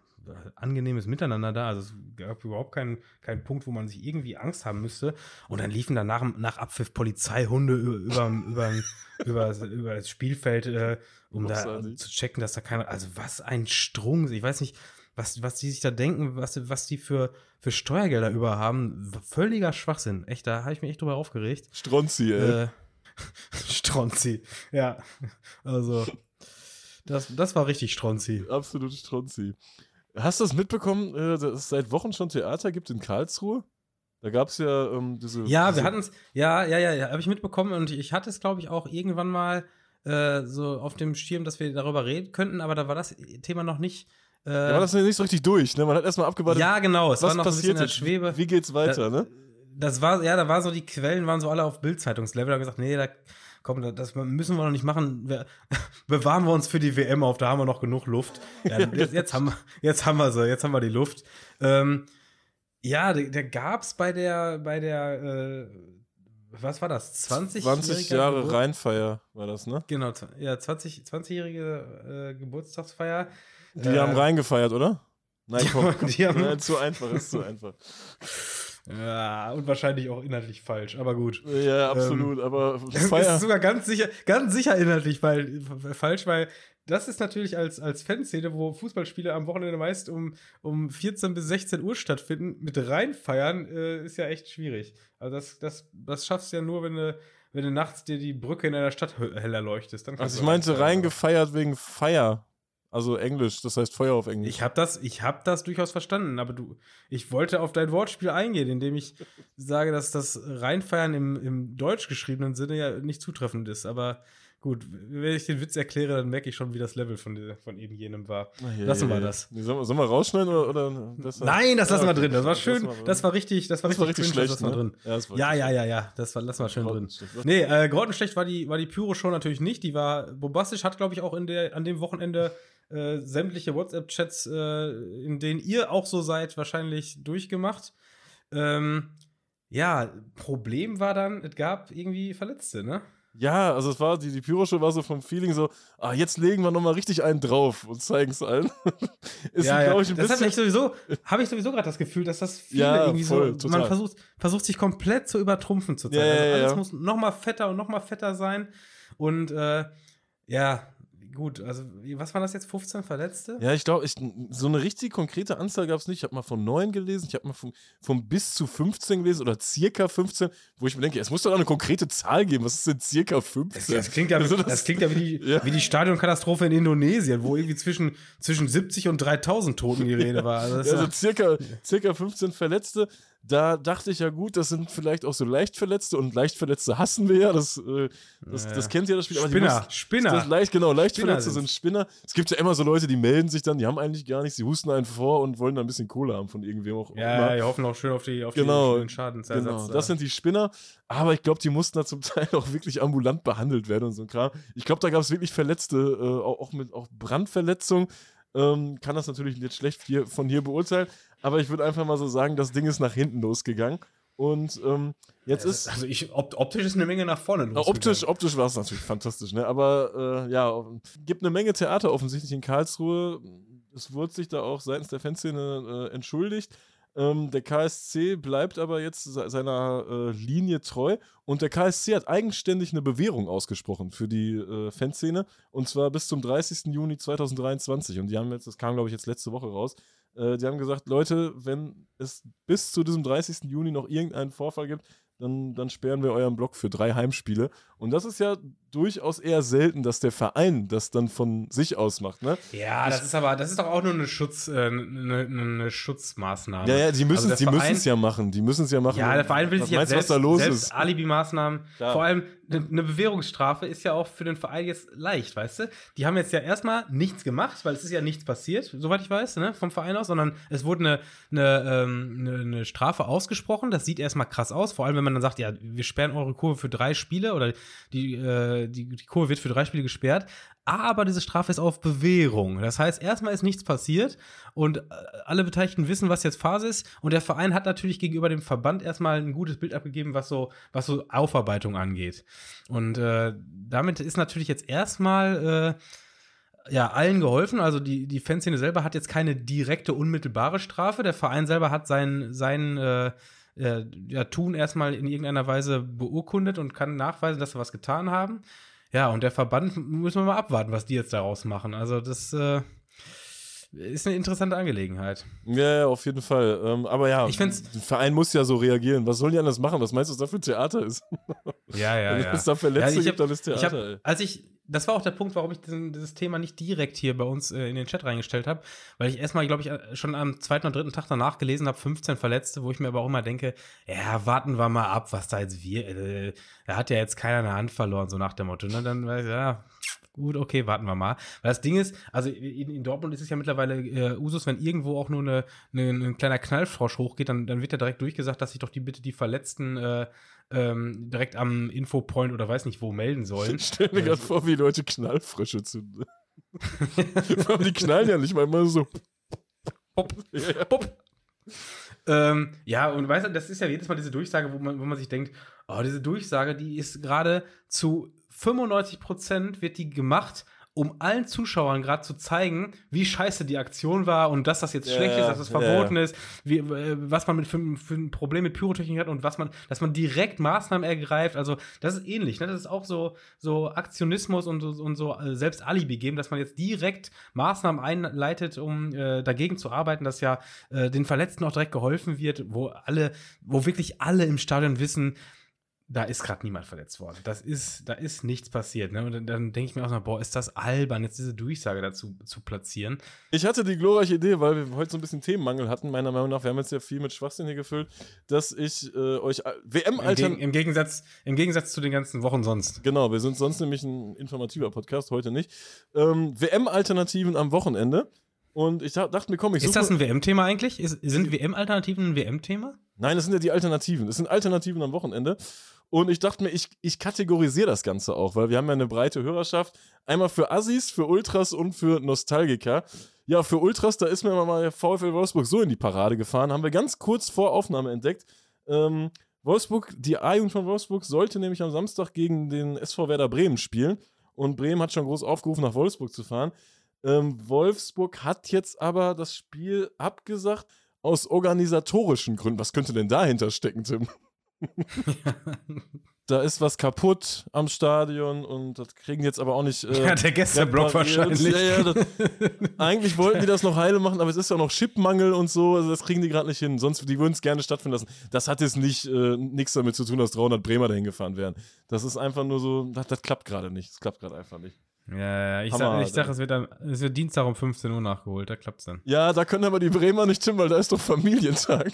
angenehmes Miteinander da. Also es gab überhaupt keinen, keinen Punkt, wo man sich irgendwie Angst haben müsste. Und dann liefen dann nach, nach Abpfiff Polizeihunde über, über, über, über, über das Spielfeld, äh, um da zu checken, dass da keiner. Also was ein Strung. Ich weiß nicht, was, was die sich da denken, was, was die für, für Steuergelder über haben. Völliger Schwachsinn. Echt, da habe ich mich echt drüber aufgeregt. Stronzi, ey. Äh, Stronzi, ja. Also, das, das war richtig Stronzi. Absolut Stronzi. Hast du das mitbekommen, äh, dass es seit Wochen schon Theater gibt in Karlsruhe? Da gab es ja ähm, diese. Ja, diese wir hatten es, ja, ja, ja, ja habe ich mitbekommen und ich hatte es, glaube ich, auch irgendwann mal äh, so auf dem Schirm, dass wir darüber reden könnten, aber da war das Thema noch nicht. Äh, ja, war das nicht so richtig durch, ne? Man hat erstmal abgewartet. Ja, genau, es was war noch passiert ein bisschen in der Schwebe. Wie geht's weiter, da, ne? Das war, ja, da war so, die Quellen waren so alle auf Bildzeitungslevel, da haben gesagt, nee, da komm, das müssen wir noch nicht machen. Wir, bewahren wir uns für die WM auf, da haben wir noch genug Luft. Ja, jetzt, jetzt, haben, jetzt haben wir sie, jetzt haben wir die Luft. Ähm, ja, der, der gab's bei der, bei der, äh, was war das? 20, 20 Jahre Geburt Rheinfeier war das, ne? Genau, ja, 20, 20-jährige äh, Geburtstagsfeier. Die äh, haben reingefeiert, oder? Nein, komm, komm. Die haben, Nein, zu einfach, ist zu einfach. Ja, und wahrscheinlich auch inhaltlich falsch, aber gut. Ja, absolut, ähm, aber Feier. ist sogar ganz sicher, ganz sicher inhaltlich weil, falsch, weil das ist natürlich als, als Fanszene, wo Fußballspiele am Wochenende meist um, um 14 bis 16 Uhr stattfinden, mit reinfeiern, äh, ist ja echt schwierig. Also das, das, das schaffst du ja nur, wenn du, wenn du nachts dir die Brücke in einer Stadt heller leuchtest. also ich meinte reingefeiert wegen Feier. Also Englisch, das heißt Feuer auf Englisch. Ich habe das, hab das durchaus verstanden, aber du, ich wollte auf dein Wortspiel eingehen, indem ich sage, dass das Reinfeiern im, im deutsch geschriebenen Sinne ja nicht zutreffend ist. Aber gut, wenn ich den Witz erkläre, dann merke ich schon, wie das Level von, von eben jenem war. Ja, lassen wir das. Sollen wir, sollen wir rausschneiden oder, oder das Nein, das lassen wir drin. Das war schön. Das war, das war richtig, das war das richtig, war richtig schlecht. Das war ne? drin. Ja, ja, ja, ja, Das war, lassen wir schön drin. Nee, äh, grottenschlecht war die, war die Pyro-Show natürlich nicht. Die war bombastisch, hat, glaube ich, auch in der, an dem Wochenende äh, sämtliche WhatsApp-Chats, äh, in denen ihr auch so seid, wahrscheinlich durchgemacht. Ähm, ja, Problem war dann, es gab irgendwie Verletzte, ne? Ja, also es war, die, die Pyro-Show war so vom Feeling so, ah, jetzt legen wir nochmal richtig einen drauf und zeigen es allen. ist, ja, ja. Ich, ein das habe ich sowieso, habe ich sowieso gerade das Gefühl, dass das viele ja, irgendwie voll, so, total. man versucht, versucht sich komplett zu übertrumpfen zu zeigen. Ja, also alles muss nochmal fetter und nochmal fetter sein. Und äh, ja, gut, also was waren das jetzt? 15 Verletzte? Ja, ich glaube, so eine richtig konkrete Anzahl gab es nicht. Ich habe mal von 9 gelesen, ich habe mal von, von, bis zu 15 gelesen oder circa 15, wo ich mir denke, es muss doch eine konkrete Zahl geben. Was ist denn circa 15? Das, das klingt ja, also das, das, klingt ja, wie, die, ja. wie die Stadionkatastrophe in Indonesien, wo irgendwie zwischen, zwischen 70 und 3000 Toten die Rede war. Also, also circa, circa 15 Verletzte da dachte ich ja gut, das sind vielleicht auch so Leichtverletzte und Leichtverletzte hassen wir ja. Das, äh, das, ja, das kennt ja das Spiel. Aber Spinner, muss, Spinner. Das leicht, genau, Leichtverletzte sind Spinner. Es gibt ja immer so Leute, die melden sich dann, die haben eigentlich gar nichts, sie husten einen vor und wollen dann ein bisschen Kohle haben von irgendwem auch. Ja, immer. die hoffen auch schön auf die, auf genau, die Schadensersatz. Genau, das sind die Spinner. Aber ich glaube, die mussten da zum Teil auch wirklich ambulant behandelt werden und so ein Kram. Ich glaube, da gab es wirklich Verletzte, äh, auch mit auch Brandverletzungen. Ähm, kann das natürlich jetzt schlecht hier, von hier beurteilen, aber ich würde einfach mal so sagen, das Ding ist nach hinten losgegangen. Und ähm, jetzt ist. Also ich, optisch ist eine Menge nach vorne losgegangen. Optisch, optisch war es natürlich fantastisch, ne? Aber äh, ja, gibt eine Menge Theater offensichtlich in Karlsruhe. Es wurde sich da auch seitens der Fanszene äh, entschuldigt. Ähm, der KSC bleibt aber jetzt seiner äh, Linie treu und der KSC hat eigenständig eine Bewährung ausgesprochen für die äh, Fanszene und zwar bis zum 30. Juni 2023 und die haben jetzt, das kam glaube ich jetzt letzte Woche raus, äh, die haben gesagt, Leute, wenn es bis zu diesem 30. Juni noch irgendeinen Vorfall gibt, dann, dann sperren wir euren Block für drei Heimspiele. Und das ist ja durchaus eher selten, dass der Verein das dann von sich aus macht, ne? Ja, das ist aber, das ist doch auch nur eine Schutz, äh, eine, eine Schutzmaßnahme. Ja, ja, die müssen also es ja machen. Die müssen es ja machen. Ja, der Verein will sich jetzt selbst, was da los selbst ist. Alibi-Maßnahmen. Vor allem eine Bewährungsstrafe ist ja auch für den Verein jetzt leicht, weißt du? Die haben jetzt ja erstmal nichts gemacht, weil es ist ja nichts passiert, soweit ich weiß, ne, vom Verein aus, sondern es wurde eine, eine, ähm, eine, eine Strafe ausgesprochen. Das sieht erstmal krass aus, vor allem wenn man dann sagt, ja, wir sperren eure Kurve für drei Spiele oder die äh, äh, die, die Kurve wird für drei Spiele gesperrt, aber diese Strafe ist auf Bewährung. Das heißt, erstmal ist nichts passiert und äh, alle Beteiligten wissen, was jetzt Phase ist. Und der Verein hat natürlich gegenüber dem Verband erstmal ein gutes Bild abgegeben, was so, was so Aufarbeitung angeht. Und äh, damit ist natürlich jetzt erstmal äh, ja, allen geholfen. Also die, die Fanszene selber hat jetzt keine direkte, unmittelbare Strafe. Der Verein selber hat sein, sein äh, äh, ja, Tun erstmal in irgendeiner Weise beurkundet und kann nachweisen, dass sie was getan haben. Ja, und der Verband müssen wir mal abwarten, was die jetzt daraus machen. Also das äh, ist eine interessante Angelegenheit. Ja, ja auf jeden Fall. Ähm, aber ja, ich find's, der Verein muss ja so reagieren. Was sollen die anders machen? Was meinst du, was da für Theater ist? Ja, ja, Wenn ja. es da Verletzte Ja, ich gibt, hab- dann ist Ich Theater. ey. hab, als ich, das war auch der Punkt, warum ich diesen, dieses Thema nicht direkt hier bei uns äh, in den Chat reingestellt habe, weil ich erstmal, glaube ich, äh, schon am zweiten oder dritten Tag danach gelesen habe, 15 Verletzte, wo ich mir aber auch immer denke, ja, warten wir mal ab, was da jetzt wir, äh, da hat ja jetzt keiner eine Hand verloren, so nach dem Motto. Ne? Dann weiß ich, ja, gut, okay, warten wir mal. Weil das Ding ist, also in, in Dortmund ist es ja mittlerweile äh, Usus, wenn irgendwo auch nur eine, eine, ein kleiner Knallfrosch hochgeht, dann, dann wird ja direkt durchgesagt, dass sich doch die bitte die Verletzten äh, ähm, direkt am Infopoint oder weiß nicht wo melden sollen. Ich stell mir gerade vor, wie Leute Knallfrösche zünden. Die knallen ja nicht mal immer so. Pop, Ja, ja. pop. Ähm, ja, und weißt du, das ist ja jedes Mal diese Durchsage, wo man, wo man sich denkt, oh, diese Durchsage, die ist gerade zu 95 Prozent wird die gemacht, um allen Zuschauern gerade zu zeigen, wie scheiße die Aktion war und dass das jetzt Ja, schlecht ist, ja, dass es ja, verboten ist, wie, äh, was man mit für, für ein Problem mit Pyrotechnik hat und was man, dass man direkt Maßnahmen ergreift. Also das ist ähnlich, ne? Das ist auch so, so Aktionismus und so, und so äh, selbst Alibi geben, dass man jetzt direkt Maßnahmen einleitet, um äh, dagegen zu arbeiten, dass ja äh, den Verletzten auch direkt geholfen wird, wo alle, wo wirklich alle im Stadion wissen, da ist gerade niemand verletzt worden. Das ist, da ist nichts passiert. Ne? Und dann, dann denke ich mir auch noch, boah, ist das albern, jetzt diese Durchsage dazu zu platzieren. Ich hatte die glorreiche Idee, weil wir heute so ein bisschen Themenmangel hatten, meiner Meinung nach. Wir haben jetzt ja viel mit Schwachsinn hier gefüllt, dass ich äh, euch Im, WM-Altern. Geg im, Gegensatz, Im Gegensatz zu den ganzen Wochen sonst. Genau, wir sind sonst nämlich ein informativer Podcast, heute nicht. Ähm, WM-Alternativen am Wochenende. Und ich dach- dachte mir, komm, ich Ist suche. das ein WM-Thema eigentlich? Ist, sind WM-Alternativen ein WM-Thema? Nein, das sind ja die Alternativen. Das sind Alternativen am Wochenende. Und ich dachte mir, ich, ich kategorisiere das Ganze auch, weil wir haben ja eine breite Hörerschaft. Einmal für Assis, für Ultras und für Nostalgiker. Ja, für Ultras, da ist mir mal der VfL Wolfsburg so in die Parade gefahren. Haben wir ganz kurz vor Aufnahme entdeckt. Ähm, Wolfsburg, die A-Jugend von Wolfsburg sollte nämlich am Samstag gegen den SV Werder Bremen spielen. Und Bremen hat schon groß aufgerufen, nach Wolfsburg zu fahren. Ähm, Wolfsburg hat jetzt aber das Spiel abgesagt aus organisatorischen Gründen. Was könnte denn dahinter stecken, Tim? Da ist was kaputt am Stadion und das kriegen jetzt aber auch nicht. Äh, ja, der Gästeblock wahrscheinlich. Ja, ja, das, eigentlich wollten die das noch heile machen, aber es ist ja noch Chipmangel und so, also das kriegen die gerade nicht hin. Sonst, die würden es gerne stattfinden lassen. Das hat jetzt nicht äh, nichts damit zu tun, dass 300 Bremer dahin gefahren wären. Das ist einfach nur so, das, das klappt gerade nicht. Das klappt gerade einfach nicht. Ja, ja, ich Hammer, sag, ich sag es, wird am, es wird Dienstag um 15 Uhr nachgeholt, da klappt's dann. Ja, da können aber die Bremer nicht hin, weil da ist doch Familientag.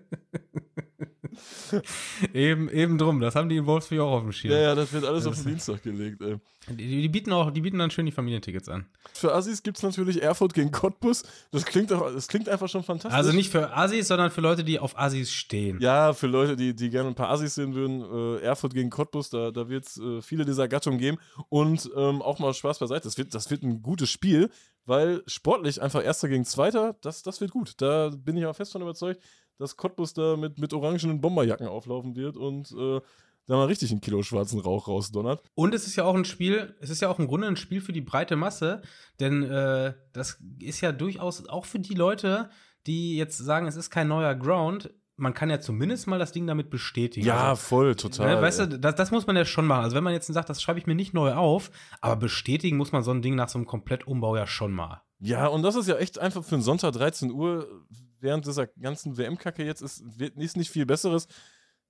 eben, eben drum, das haben die in Wolfsburg auch auf dem Schirm. Ja, ja, das wird alles Das auf den Dienstag gelegt, ey. Die, die, bieten auch, die bieten dann schön die Familientickets an. Für Assis gibt es natürlich Erfurt gegen Cottbus. Das klingt, auch, das klingt einfach schon fantastisch. Also nicht für Assis, sondern für Leute, die auf Assis stehen. Ja, für Leute, die, die gerne ein paar Assis sehen würden, äh, Erfurt gegen Cottbus, da, da wird es äh, viele dieser Gattung geben. Und ähm, auch mal Spaß beiseite, das wird, das wird ein gutes Spiel, weil sportlich einfach Erster gegen Zweiter, das, das wird gut. Da bin ich auch fest von überzeugt, dass Cottbus da mit, mit orangenen Bomberjacken auflaufen wird und äh, da mal richtig ein Kilo schwarzen Rauch rausdonnert. Und es ist ja auch ein Spiel, es ist ja auch im Grunde ein Spiel für die breite Masse, denn äh, das ist ja durchaus auch für die Leute, die jetzt sagen, es ist kein neuer Ground, man kann ja zumindest mal das Ding damit bestätigen. Ja, Also, voll, total. Ne, weißt du, das, das muss man ja schon machen. Also wenn man jetzt sagt, das schreibe ich mir nicht neu auf, aber bestätigen muss man so ein Ding nach so einem Komplettumbau ja schon mal. Ja, und das ist ja echt einfach für einen Sonntag 13 Uhr, während dieser ganzen WM-Kacke jetzt ist, ist nicht viel Besseres.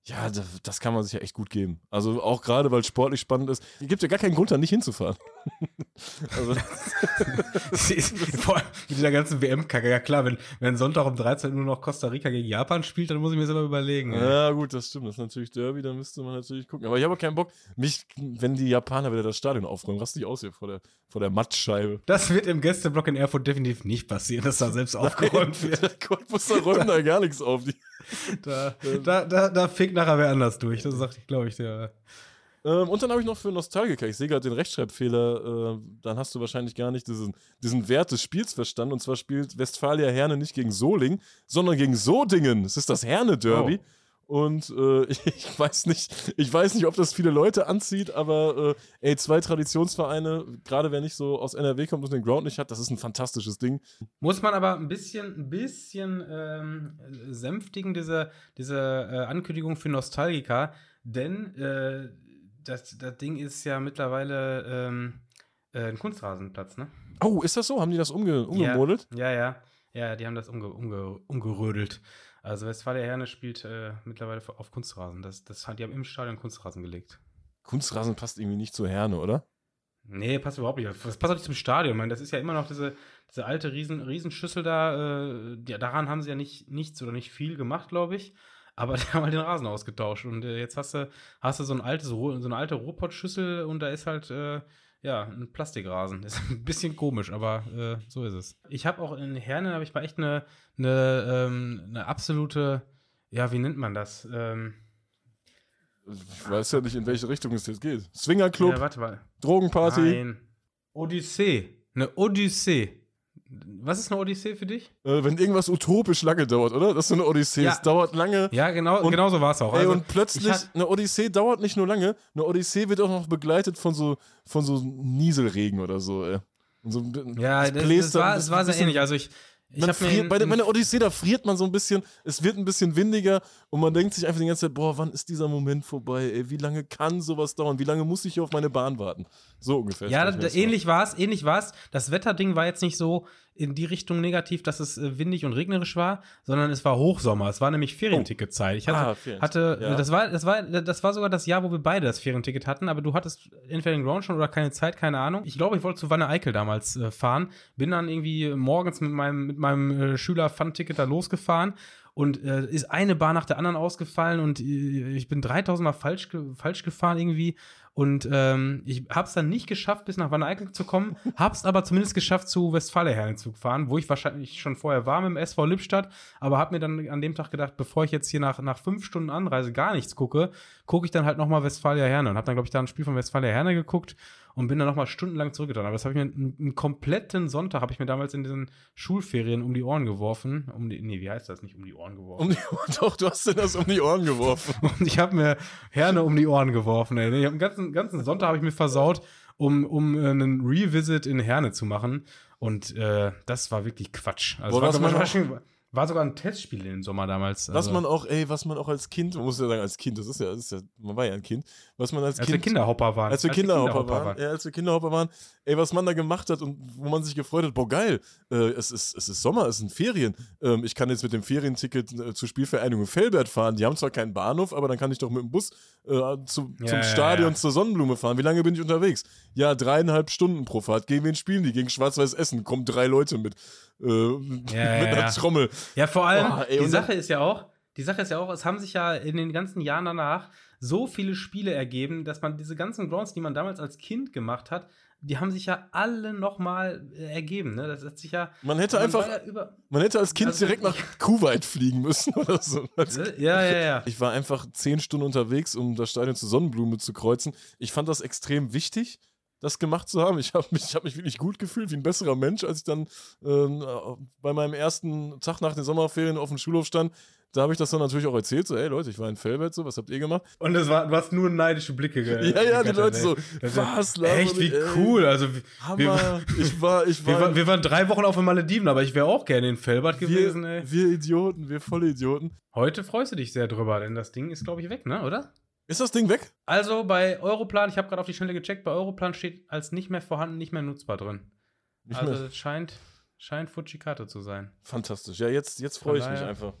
Ja, das, kann man sich ja echt gut geben. Also auch gerade, weil es sportlich spannend ist. Es gibt ja gar keinen Grund, da nicht hinzufahren. also, Vor allem mit dieser ganzen WM-Kacke. Ja klar, wenn, wenn Sonntag um 13 Uhr noch Costa Rica gegen Japan spielt, dann muss ich mir das aber überlegen. ey. ja, gut, das stimmt. Das ist natürlich Derby, da müsste man natürlich gucken. Aber ich habe auch keinen Bock, mich, wenn die Japaner wieder das Stadion aufräumen, raste ich aus hier vor der, vor der Mattscheibe. Das wird im Gästeblock in Erfurt definitiv nicht passieren, dass da selbst aufgeräumt wird. Der Cottbusser räumt da gar nichts auf. Die, da, da, da, da fickt nachher wer anders durch. Das sagt, glaube ich, der. Ähm, und dann habe ich noch für Nostalgiker, ich sehe gerade den Rechtschreibfehler, äh, dann hast du wahrscheinlich gar nicht diesen, diesen Wert des Spiels verstanden. Und zwar spielt Westfalia Herne nicht gegen Soling, sondern gegen Sodingen. Es ist das Herne-Derby. Oh. Und äh, ich weiß nicht, ich weiß nicht, ob das viele Leute anzieht, aber äh, ey, zwei Traditionsvereine, gerade wer nicht so aus NRW kommt und den Ground nicht hat, das ist ein fantastisches Ding. Muss man aber ein bisschen, ein bisschen ähm, sänftigen, diese, diese äh, Ankündigung für Nostalgiker, denn äh, das, das Ding ist ja mittlerweile ähm, äh, ein Kunstrasenplatz, ne? Oh, ist das so? Haben die das umge umgemodelt? Ja, ja, ja. Ja, die haben das umge umge umgerödelt. Also Westfalia Herne spielt äh, mittlerweile auf Kunstrasen. Das, das, die haben im Stadion Kunstrasen gelegt. Kunstrasen passt irgendwie nicht zu Herne, oder? Nee, passt überhaupt nicht. Das passt auch nicht zum Stadion. Ich meine, das ist ja immer noch diese, diese alte Riesen, Riesenschüssel da. Äh, ja, daran haben sie ja nicht, nichts oder nicht viel gemacht, glaube ich. Aber die haben halt den Rasen ausgetauscht. Und äh, jetzt hast du, hast du so, ein altes, so eine alte Robotschüssel und da ist halt äh, ja, ein Plastikrasen. Ist ein bisschen komisch, aber äh, so ist es. Ich habe auch in Herne, habe ich mal echt eine, eine, ähm, eine absolute, ja, wie nennt man das? Ähm, ich weiß ja nicht, in welche Richtung es jetzt geht. Swingerclub, ja, warte mal. Drogenparty. Nein. Odyssee. Eine Odyssee. Was ist eine Odyssee für dich? Äh, wenn irgendwas utopisch lange dauert, oder? Das ist so eine Odyssee. Ja. Es dauert lange. Ja, genau, und, genau so war es auch. Ey, also, und plötzlich, eine Odyssee dauert nicht nur lange, eine Odyssee wird auch noch begleitet von so, von so Nieselregen oder so, ey. So, ja, das, das, das war, das war sehr ähnlich. Also ich, man friert, bei, der, bei der Odyssee, da friert man so ein bisschen, es wird ein bisschen windiger und man denkt sich einfach die ganze Zeit, boah, wann ist dieser Moment vorbei? Ey, wie lange kann sowas dauern? Wie lange muss ich hier auf meine Bahn warten? So ungefähr. Ja, ähnlich war es, ähnlich war es. Das Wetterding war jetzt nicht so in die Richtung negativ, dass es äh, windig und regnerisch war, sondern es war Hochsommer. Es war nämlich Ferienticketzeit. Ich hatte, ah, hatte ja. das war, das war, das war sogar das Jahr, wo wir beide das Ferienticket hatten, aber du hattest entweder den Ground schon oder keine Zeit, keine Ahnung. Ich glaube, ich wollte zu Wanne Eickel damals äh, fahren, bin dann irgendwie morgens mit meinem, mit meinem äh, Schüler-Fun-Ticket da losgefahren und äh, ist eine Bahn nach der anderen ausgefallen und äh, ich bin 3000 Mal falsch, falsch gefahren irgendwie. Und ähm, ich habe es dann nicht geschafft, bis nach Wanne-Eickel zu kommen, habe es aber zumindest geschafft, zu Westfalia zu fahren, wo ich wahrscheinlich schon vorher war mit dem SV Lippstadt, aber habe mir dann an dem Tag gedacht, bevor ich jetzt hier nach, nach fünf Stunden Anreise gar nichts gucke, gucke ich dann halt nochmal Westfalia Herne und habe dann, glaube ich, da ein Spiel von Westfalia Herne geguckt und bin dann nochmal stundenlang zurückgetan. Aber das habe ich mir einen, einen, kompletten Sonntag, habe ich mir damals in diesen Schulferien um die Ohren geworfen. Um die, nee, wie heißt das? Nicht um die Ohren geworfen. Um die, doch, du hast dir das um die Ohren geworfen. und ich habe mir Herne um die Ohren geworfen. Ey. Ich hab einen ganzen, ganzen Sonntag habe ich mir versaut, um, um äh, einen Revisit in Herne zu machen. Und äh, das war wirklich Quatsch. Also Boah, war, war, war sogar ein Testspiel im Sommer damals. Also. Was man auch, ey, was man auch als Kind, man muss ja sagen, als Kind, das ist ja, das ist ja, man war ja ein Kind, was man als, als Kind. Als wir Kinderhopper waren. Als wir Kinderhopper, Kinderhopper waren, waren. Ja, als wir Kinderhopper waren, ey, was man da gemacht hat und wo man sich gefreut hat, boah, geil, äh, es, ist, es ist Sommer, es sind Ferien. Ähm, ich kann jetzt mit dem Ferienticket äh, zur Spielvereinigung Felbert fahren. Die haben zwar keinen Bahnhof, aber dann kann ich doch mit dem Bus äh, zu, ja, zum Stadion ja, zur Sonnenblume fahren. Wie lange bin ich unterwegs? Ja, dreieinhalb Stunden pro Fahrt. Gegen wen spielen die? Gegen Schwarz-Weiß Essen. Kommen drei Leute mit äh, mit einer Trommel. Ja, vor allem, oh, ey, die Sache ist ja auch, die Sache ist ja auch, es haben sich ja in den ganzen Jahren danach so viele Spiele ergeben, dass man diese ganzen Grounds, die man damals als Kind gemacht hat, die haben sich ja alle nochmal äh, ergeben. Ne? Das hat sich ja. Man hätte man einfach. Ja man hätte als Kind also, direkt nach Kuwait fliegen müssen oder so. Ja, ja, ja. Ich war einfach zehn Stunden unterwegs, um das Stadion zur Sonnenblume zu kreuzen. Ich fand das extrem wichtig das gemacht zu haben. Ich habe mich, hab mich wirklich gut gefühlt, wie ein besserer Mensch, als ich dann ähm, bei meinem ersten Tag nach den Sommerferien auf dem Schulhof stand. Da habe ich das dann natürlich auch erzählt, so, ey Leute, ich war in Felbert, so, was habt ihr gemacht? Und das war, du hast nur neidische Blicke ge Ja, ja, die Leute ey. so, was, Echt, wie ey, cool, also Hammer. Wir, ich war, ich war, wir, war, wir waren drei Wochen auf den Malediven, aber ich wäre auch gerne in Felbert gewesen, ey. Wir Idioten, wir volle Idioten. Heute freust du dich sehr drüber, denn das Ding ist, glaube ich, weg, ne, oder? Ist das Ding weg? Also bei Europlan, ich habe gerade auf die Schnelle gecheckt, bei Europlan steht als nicht mehr vorhanden, nicht mehr nutzbar drin. Nicht also mehr. scheint, scheint Fujikata zu sein. Fantastisch. Ja, jetzt, jetzt freue ich mich einfach.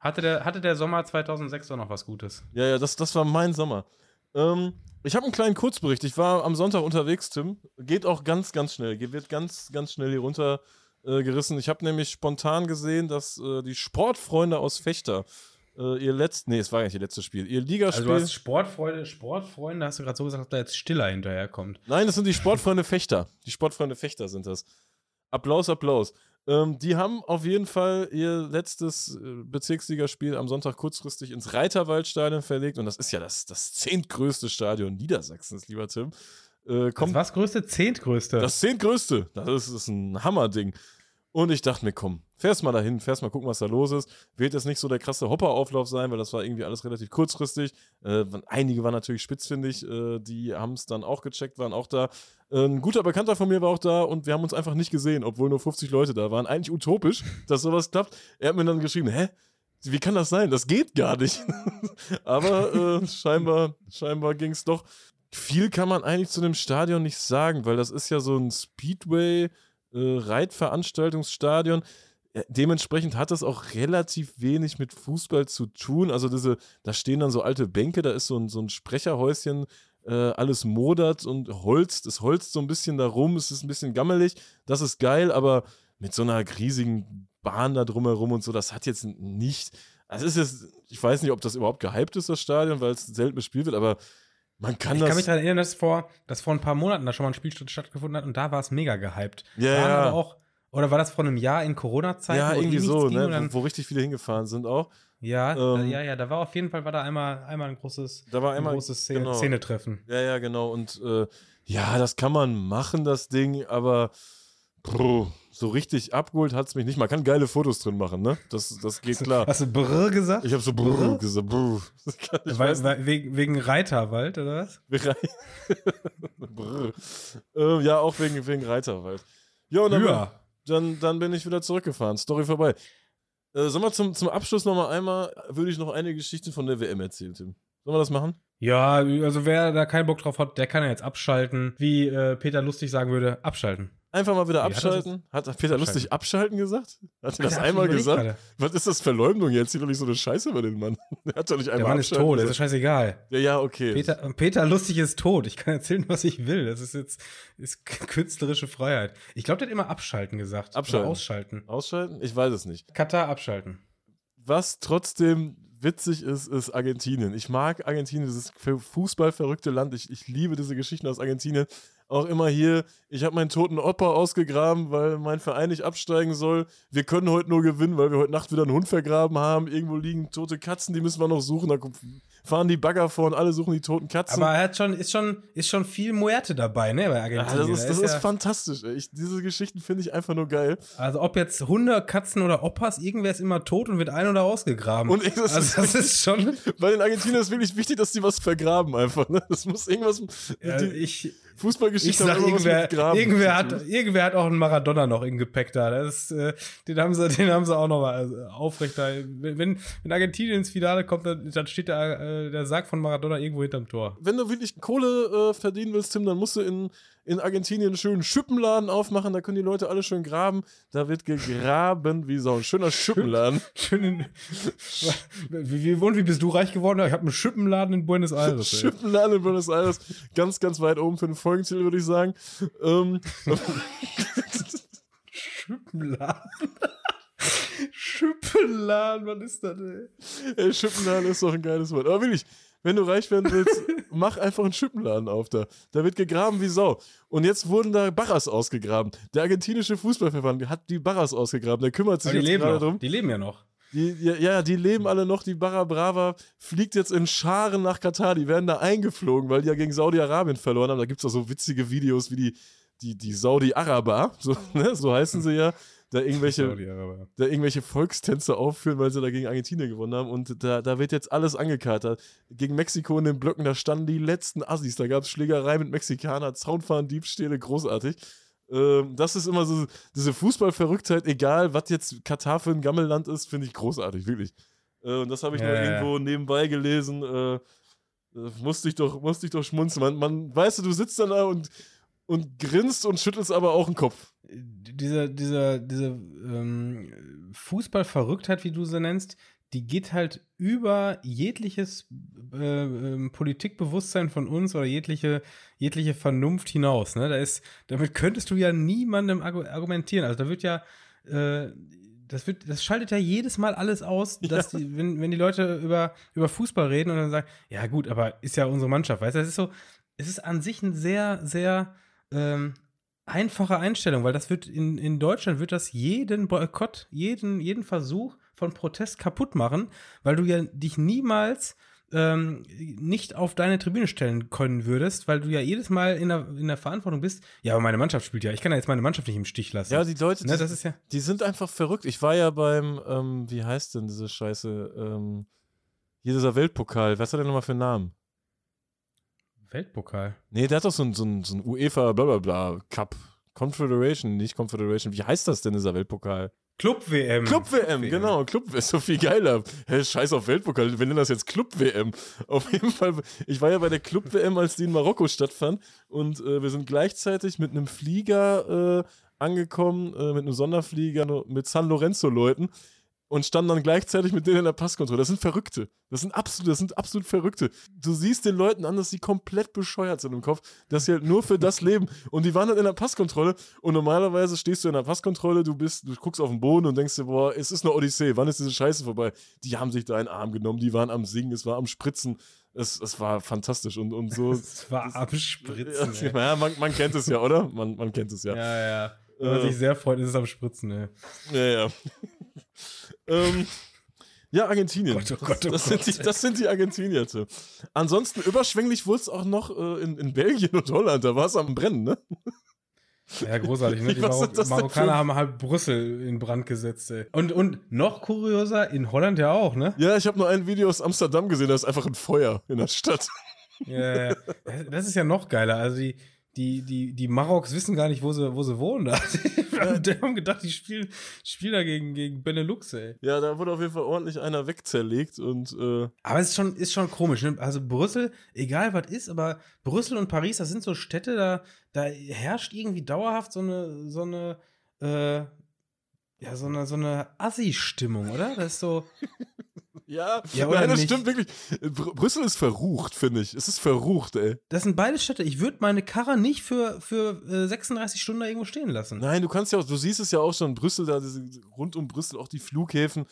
Hatte der, hatte der Sommer 2006 auch noch was Gutes? Ja, ja, das, das war mein Sommer. Ähm, ich habe einen kleinen Kurzbericht. Ich war am Sonntag unterwegs, Tim. Geht auch ganz, ganz schnell. Wird ganz, ganz schnell hier runter äh. Ich habe nämlich spontan gesehen, dass äh, die Sportfreunde aus Fechter äh, ihr letztes, nee, es war gar nicht ihr letztes Spiel, ihr Ligaspiel. Also du hast Sportfreunde, Sportfreunde, hast du gerade so gesagt, dass da jetzt Stiller hinterherkommt. Nein, das sind die Sportfreunde Fechter. Die Sportfreunde Fechter sind das. Applaus, Applaus. Ähm, die haben auf jeden Fall ihr letztes äh, Bezirksligaspiel am Sonntag kurzfristig ins Reiterwaldstadion verlegt. Und das ist ja das, das zehntgrößte Stadion Niedersachsens, lieber Tim. Äh, kommt, das was größte? Zehntgrößte. Das zehntgrößte. Das ist, das ist ein Hammerding. Und ich dachte mir, komm, fährst mal dahin, fährst mal gucken, was da los ist. Wird jetzt nicht so der krasse Hopperauflauf sein, weil das war irgendwie alles relativ kurzfristig. Äh, einige waren natürlich spitzfindig, äh, die haben es dann auch gecheckt, waren auch da. Äh, ein guter Bekannter von mir war auch da und wir haben uns einfach nicht gesehen, obwohl nur 50 Leute da waren. Eigentlich utopisch, dass sowas klappt. Er hat mir dann geschrieben, hä? Wie kann das sein? Das geht gar nicht. Aber äh, scheinbar, scheinbar ging es doch. Viel kann man eigentlich zu dem Stadion nicht sagen, weil das ist ja so ein Speedway äh, Reitveranstaltungsstadion. Dementsprechend hat das auch relativ wenig mit Fußball zu tun. Also diese, da stehen dann so alte Bänke, da ist so ein, so ein Sprecherhäuschen, äh, alles modert und holzt. Es holzt so ein bisschen darum, es ist ein bisschen gammelig. Das ist geil, aber mit so einer riesigen Bahn da drumherum und so, das hat jetzt nicht. Also ist jetzt, ich weiß nicht, ob das überhaupt gehypt ist, das Stadion, weil es selten bespielt wird, aber man kann ich das. kann mich daran erinnern, dass vor, dass vor ein paar Monaten da schon mal ein Spiel stattgefunden hat und da war es mega gehypt. Ja, ja. Aber auch, oder war das vor einem Jahr in Corona-Zeiten? Ja, irgendwie so, ne? Wo, wo, richtig viele hingefahren sind auch. Ja, ähm, ja, ja, da war auf jeden Fall war da einmal, einmal ein großes, da war einmal, ein großes Szene, genau. Szenetreffen. Ja, ja, genau. Und äh, ja, das kann man machen, das Ding, aber So richtig abgeholt hat es mich nicht. Man kann geile Fotos drin machen, ne? Das, das geht klar. Hast du Brr gesagt? Ich habe so Brr, brr? gesagt. Brr. Weil, weil, wegen, wegen Reiterwald, oder was? brr. Ähm, ja, auch wegen, wegen Reiterwald. Ja, und dann, ja. Dann, dann bin ich wieder zurückgefahren. Story vorbei. Äh, sollen wir zum, zum Abschluss nochmal einmal, würde ich noch eine Geschichte von der WM erzählen, Tim. Sollen wir das machen? Ja, also wer da keinen Bock drauf hat, der kann ja jetzt abschalten. Wie äh, Peter Lustig sagen würde, abschalten. Einfach mal wieder abschalten. Hat, hat, Peter abschalten. Lustig abschalten gesagt? Hat er das einmal gesagt? Gerade. Was ist das Verleumdung jetzt? Zieh doch nicht so eine Scheiße über den Mann. Der hat doch nicht einmal Der Mann ist tot, das ist scheißegal. Ja, ja, okay. Peter, Peter Lustig ist tot. Ich kann erzählen, was ich will. Das ist jetzt ist künstlerische Freiheit. Ich glaube, der hat immer abschalten gesagt. Abschalten. Oder ausschalten. Ausschalten? Ich weiß es nicht. Katar abschalten. Was trotzdem witzig ist, ist Argentinien. Ich mag Argentinien, dieses fußballverrückte Land. Ich, ich liebe diese Geschichten aus Argentinien auch immer hier, ich habe meinen toten Opa ausgegraben, weil mein Verein nicht absteigen soll. Wir können heute nur gewinnen, weil wir heute Nacht wieder einen Hund vergraben haben. Irgendwo liegen tote Katzen, die müssen wir noch suchen. Da fahren die Bagger vor und alle suchen die toten Katzen. Aber er hat schon, ist, schon, ist schon viel Muerte dabei, ne, bei Argentinien. Ja, das ist, das ist, ist ja fantastisch. Ich, diese Geschichten finde ich einfach nur geil. Also ob jetzt Hunde, Katzen oder Opas, irgendwer ist immer tot und wird ein- oder ausgegraben. Und das, also, das ist schon... Bei den Argentinien ist wirklich wichtig, dass die was vergraben einfach. Ne? Das muss irgendwas... Ja, ich Fußballgeschichte ich sag, irgendwer, irgendwer, hat, irgendwer hat auch einen Maradona noch im Gepäck da. Das, äh, den, haben sie, den haben sie auch noch mal äh, aufrechter. Wenn, wenn Argentinien ins Finale kommt, dann, dann steht der, äh, der Sarg von Maradona irgendwo hinterm Tor. Wenn du wirklich Kohle äh, verdienen willst, Tim, dann musst du in, in Argentinien einen schönen Schippenladen aufmachen. Da können die Leute alle schön graben. Da wird gegraben wie so ein schöner Schippenladen. Schön, wie, wie, und wie bist du reich geworden? Ich habe einen Schippenladen in Buenos Aires. Schippenladen in Buenos Aires. Ganz, ganz weit oben für den Folgentitel, würde ich sagen. Ähm, Schippenladen. Schippenladen, was ist das, ey? ey? Schippenladen ist doch ein geiles Wort. Aber wirklich, wenn du reich werden willst, mach einfach einen Schippenladen auf da. Da wird gegraben wie Sau. Und jetzt wurden da Barras ausgegraben. Der argentinische Fußballverband hat die Barras ausgegraben. Der kümmert sich jetzt gerade drum. Die leben ja noch. Die, ja, ja, die leben alle noch. Die Barra Brava fliegt jetzt in Scharen nach Katar. Die werden da eingeflogen, weil die ja gegen Saudi-Arabien verloren haben. Da gibt es auch so witzige Videos, wie die, die, die Saudi-Araber, so, ne, so heißen sie ja, da irgendwelche, da irgendwelche Volkstänze aufführen, weil sie da gegen Argentinien gewonnen haben. Und da, da wird jetzt alles angekatert. Gegen Mexiko in den Blöcken, da standen die letzten Assis. Da gab es Schlägerei mit Mexikanern, Zaunfahren, Diebstähle, großartig. Ähm, das ist immer so, diese Fußballverrücktheit, egal was jetzt Katar für ein Gammelland ist, finde ich großartig, wirklich. Äh, und das habe ich ja, nur ja. irgendwo nebenbei gelesen. Äh, äh, musste ich doch, musste ich doch schmunzeln. Man, man, weißt du, du sitzt dann da und und grinst und schüttelst aber auch den Kopf. Diese, diese, diese ähm, Fußballverrücktheit, wie du sie nennst, die geht halt über jegliches äh, äh, Politikbewusstsein von uns oder jegliche, jegliche Vernunft hinaus. Ne? Da ist, damit könntest du ja niemandem argumentieren. Also da wird ja, äh, das wird, das schaltet ja jedes Mal alles aus, dass ja. die, wenn, wenn die Leute über, über Fußball reden und dann sagen, ja gut, aber ist ja unsere Mannschaft, weißt du, das ist so, es ist an sich ein sehr, sehr ähm, einfache Einstellung, weil das wird in, in Deutschland wird das jeden Boykott, jeden, jeden Versuch von Protest kaputt machen, weil du ja dich niemals ähm, nicht auf deine Tribüne stellen können würdest, weil du ja jedes Mal in der, in der Verantwortung bist. Ja, aber meine Mannschaft spielt ja. Ich kann ja jetzt meine Mannschaft nicht im Stich lassen. Ja, die Leute, ne, das ist ja die sind einfach verrückt. Ich war ja beim, ähm, wie heißt denn diese Scheiße, ähm, hier dieser Weltpokal, was hat der nochmal für einen Namen? Weltpokal. Nee, der hat doch so ein, so ein, so ein UEFA blablabla Cup. Confederation, nicht Confederation. Wie heißt das denn, dieser Weltpokal? Club-WM. Club-WM, genau. Club ist so viel geiler. Hey, scheiß auf Weltpokal, wir nennen das jetzt Club-WM. Auf jeden Fall, ich war ja bei der Club-WM, als die in Marokko stattfand. Und äh, wir sind gleichzeitig mit einem Flieger äh, angekommen, äh, mit einem Sonderflieger mit San Lorenzo-Leuten und standen dann gleichzeitig mit denen in der Passkontrolle. Das sind Verrückte. Das sind absolut, das sind absolut Verrückte. Du siehst den Leuten an, dass sie komplett bescheuert sind im Kopf, dass sie halt nur für das leben. Und die waren dann in der Passkontrolle und normalerweise stehst du in der Passkontrolle, du bist, du guckst auf den Boden und denkst dir, boah, es ist eine Odyssee, wann ist diese Scheiße vorbei? Die haben sich da einen Arm genommen, die waren am Singen, es war am Spritzen. Es, es war fantastisch und, und so. Es war am Spritzen. Ja, ja man, man kennt es ja, oder? Man, man kennt es ja. Ja, ja. Wenn man äh, sich sehr freut, ist es am Spritzen, ey. Ja, ja. ähm, ja, Argentinien. Gott, oh Gott, oh das, Gott. Sind die, das sind die Argentinier. Ansonsten überschwänglich wurde es auch noch äh, in, in Belgien und Holland. Da war es am Brennen, ne? Ja, großartig, ne? Die Marok Marokkaner haben halt Brüssel in Brand gesetzt, ey. Und, und noch kurioser, in Holland ja auch, ne? Ja, ich habe nur ein Video aus Amsterdam gesehen, da ist einfach ein Feuer in der Stadt. Ja, ja. Das ist ja noch geiler. Also die, die, die, die Maroks wissen gar nicht, wo sie, wo sie wohnen. Da. die haben gedacht, die spielen, spielen da gegen, gegen Benelux, ey. Ja, da wurde auf jeden Fall ordentlich einer wegzerlegt und. Äh aber es ist schon, ist schon komisch. Ne? Also Brüssel, egal was ist, aber Brüssel und Paris, das sind so Städte, da, da herrscht irgendwie dauerhaft so eine, so eine, äh, ja, so eine, so eine Assi-Stimmung, oder? Das ist so. Ja, ja nein, das nicht? stimmt wirklich. Br Brüssel ist verrucht, finde ich. Es ist verrucht, ey. Das sind beide Städte. Ich würde meine Karre nicht für, für äh, 36 Stunden da irgendwo stehen lassen. Nein, du kannst ja auch, du siehst es ja auch schon, Brüssel, da diese, rund um Brüssel auch die Flughäfen.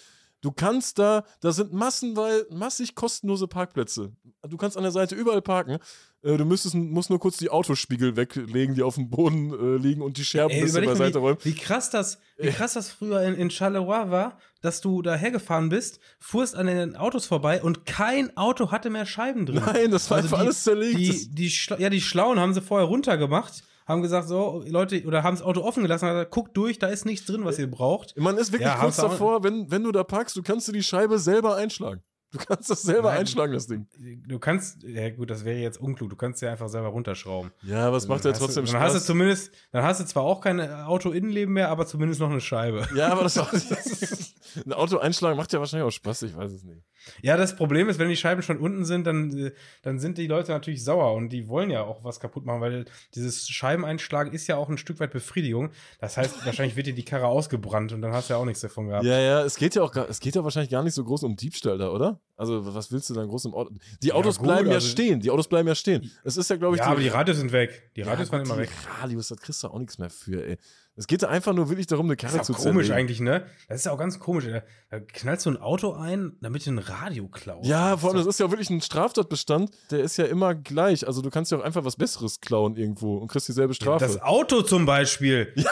Du kannst da, da sind massenweise, massig kostenlose Parkplätze. Du kannst an der Seite überall parken. Äh, du müsstest, musst nur kurz die Autospiegel weglegen, die auf dem Boden äh, liegen und die Scherben Ey, bisschen beiseite räumen. Wie, wie krass das, wie krass das früher in, in Charleroi war, dass du da hergefahren bist, fuhrst an den Autos vorbei und kein Auto hatte mehr Scheiben drin. Nein, das war also einfach die, alles zerlegt. Die, die, ja, die Schlauen haben sie vorher runtergemacht haben gesagt, so, Leute, oder haben das Auto offen gelassen, gesagt, guckt durch, da ist nichts drin, was ihr braucht. Man ist wirklich ja, kurz davor, wenn, wenn du da parkst, du kannst dir die Scheibe selber einschlagen. Du kannst das selber Nein, einschlagen, das Ding. Du kannst, ja gut, das wäre jetzt unklug, du kannst ja einfach selber runterschrauben. Ja, was macht ja trotzdem du, Spaß? Dann hast du zumindest, dann hast du zwar auch kein Auto-Innenleben mehr, aber zumindest noch eine Scheibe. Ja, aber das, das ist, ein Auto einschlagen macht ja wahrscheinlich auch Spaß, ich weiß es nicht. Ja, das Problem ist, wenn die Scheiben schon unten sind, dann, dann sind die Leute natürlich sauer und die wollen ja auch was kaputt machen, weil dieses Scheibeneinschlagen ist ja auch ein Stück weit Befriedigung. Das heißt, wahrscheinlich wird dir die Karre ausgebrannt und dann hast du ja auch nichts davon gehabt. Ja, ja, es geht ja auch, es geht ja wahrscheinlich gar nicht so groß um Diebstahl da, oder? Also, was willst du dann groß im Auto? Die Autos ja, gut, bleiben ja also stehen. Die Autos bleiben ja stehen. Es ist ja, glaube ich. Ja, aber die Radios sind weg. Die Radios ja, waren immer die weg. Radios, da kriegst du auch nichts mehr für, ey. Es geht einfach nur wirklich darum, eine Karre das ist auch komisch zerlegen. eigentlich, ne? Das ist ja auch ganz komisch. Da, da knallst du ein Auto ein, damit du ein Radio klaust. Ja, vor allem, das ist ja auch wirklich ein Straftatbestand, der ist ja immer gleich. Also du kannst ja auch einfach was Besseres klauen irgendwo und kriegst dieselbe Strafe. Das Auto zum Beispiel. Ja,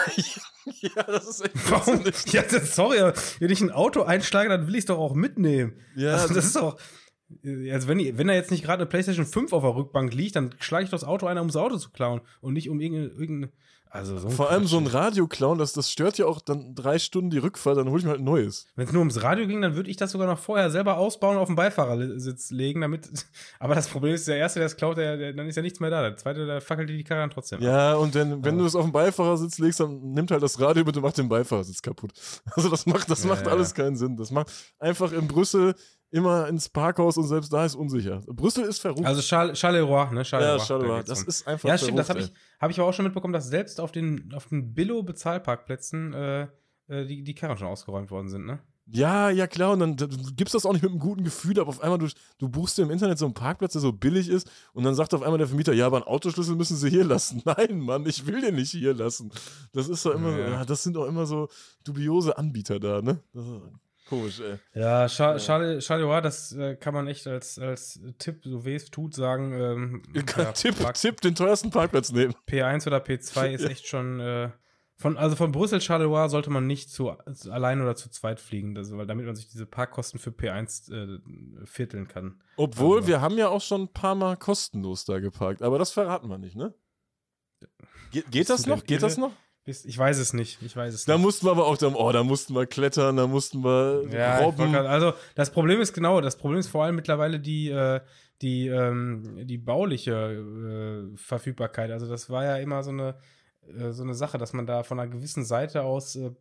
ja das ist echt Warum? Ja, das, sorry, wenn ich ein Auto einschlage, dann will ich es doch auch mitnehmen. Ja. Also das ist auch. Also wenn, wenn da jetzt nicht gerade eine PlayStation 5 auf der Rückbank liegt, dann schlage ich das Auto ein, um das Auto zu klauen und nicht um irgendeine, irgendeine also so Vor allem so ein Radio klauen, das, das stört ja auch dann drei Stunden die Rückfahrt, dann hole ich mir halt ein neues. Wenn es nur ums Radio ging, dann würde ich das sogar noch vorher selber ausbauen und auf den Beifahrersitz legen, damit. Aber das Problem ist, der Erste, der es klaut, der, der, dann ist ja nichts mehr da. Der Zweite, der fackelt die Karre dann trotzdem. Ja, und dann, wenn also. du es auf den Beifahrersitz legst, dann nimmt halt das Radio mit und macht den Beifahrersitz kaputt. Also das macht, das ja, macht ja. alles keinen Sinn. Das macht einfach in Brüssel immer ins Parkhaus und selbst da ist unsicher. Brüssel ist verrückt. Also Charleroi, ne? Charleroi. Ja, Charleroi. Das ist einfach Ja, stimmt, das habe ich, hab ich aber auch schon mitbekommen, dass selbst auf den, auf den Billo-Bezahlparkplätzen äh, äh, die, die Karren schon ausgeräumt worden sind, ne? Ja, ja, klar. Und dann du gibst das auch nicht mit einem guten Gefühl, aber auf einmal, du, du buchst dir im Internet so einen Parkplatz, der so billig ist, und dann sagt auf einmal der Vermieter, ja, aber einen Autoschlüssel müssen sie hier lassen. Nein, Mann, ich will den nicht hier lassen. Das ist doch immer, ja. das sind doch immer so dubiose Anbieter da, ne? Das, Komisch, ey. Ja, Char Charles Charleroi, das äh, kann man echt als, als Tipp, so wie es tut, sagen. Ähm, ja, Tipp, Tipp, den teuersten Parkplatz nehmen. P1 oder P2 ist echt schon. Äh, von, also von Brüssel Charleroi sollte man nicht zu, zu allein oder zu zweit fliegen, das, weil damit man sich diese Parkkosten für P1 äh, vierteln kann. Obwohl, also, wir haben ja auch schon ein paar Mal kostenlos da geparkt, aber das verraten wir nicht, ne? Ge geht das noch? Geht das noch? Ich weiß es nicht. Ich weiß es da nicht. mussten wir aber auch dann, oh, da mussten wir klettern, da mussten wir ja, robben. Also das Problem ist genau, das Problem ist vor allem mittlerweile die, äh, die, ähm, die bauliche äh, Verfügbarkeit. Also das war ja immer so eine, äh, so eine Sache, dass man da von einer gewissen Seite aus äh,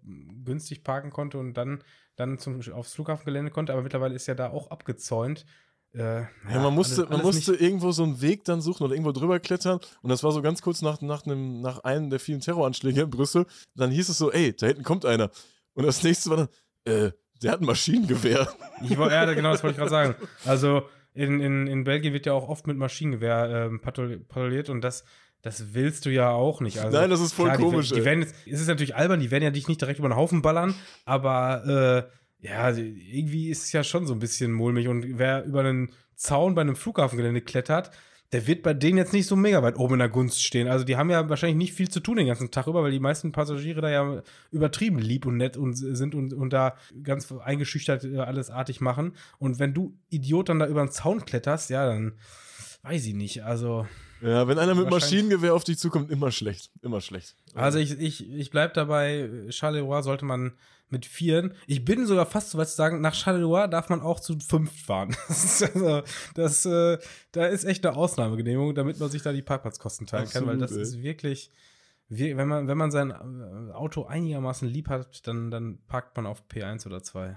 günstig parken konnte und dann, dann zum, aufs Flughafengelände konnte. Aber mittlerweile ist ja da auch abgezäunt. Äh, ja, man musste, alles, man musste irgendwo so einen Weg dann suchen oder irgendwo drüber klettern. Und das war so ganz kurz nach, nach, einem, nach einem der vielen Terroranschläge in Brüssel. Dann hieß es so, ey, da hinten kommt einer. Und das nächste war dann, äh, der hat ein Maschinengewehr. Ich ja, genau, das wollte ich gerade sagen. Also in, in, in Belgien wird ja auch oft mit Maschinengewehr ähm, patrouilliert und das, das willst du ja auch nicht. Also, Nein, das ist voll klar, komisch. Die, die werden jetzt, es ist natürlich albern, die werden ja dich nicht direkt über den Haufen ballern, aber äh, ja, irgendwie ist es ja schon so ein bisschen mulmig. Und wer über einen Zaun bei einem Flughafengelände klettert, der wird bei denen jetzt nicht so mega weit oben in der Gunst stehen. Also die haben ja wahrscheinlich nicht viel zu tun den ganzen Tag über, weil die meisten Passagiere da ja übertrieben lieb und nett und sind und, und da ganz eingeschüchtert äh, alles artig machen. Und wenn du Idiot dann da über einen Zaun kletterst, ja, dann weiß ich nicht. Also. Ja, wenn einer mit Maschinengewehr auf dich zukommt, immer schlecht. Immer schlecht. Also ich, ich, ich bleib dabei, Charleroi sollte man mit Vieren. Ich bin sogar fast so weit zu sagen, nach Charleroi darf man auch zu fünf fahren. Das, also, das äh, da ist echt eine Ausnahmegenehmigung, damit man sich da die Parkplatzkosten teilen Absolut, kann, weil das ey. ist wirklich, wenn man, wenn man sein äh, Auto einigermaßen lieb hat, dann, dann parkt man auf P1 oder 2.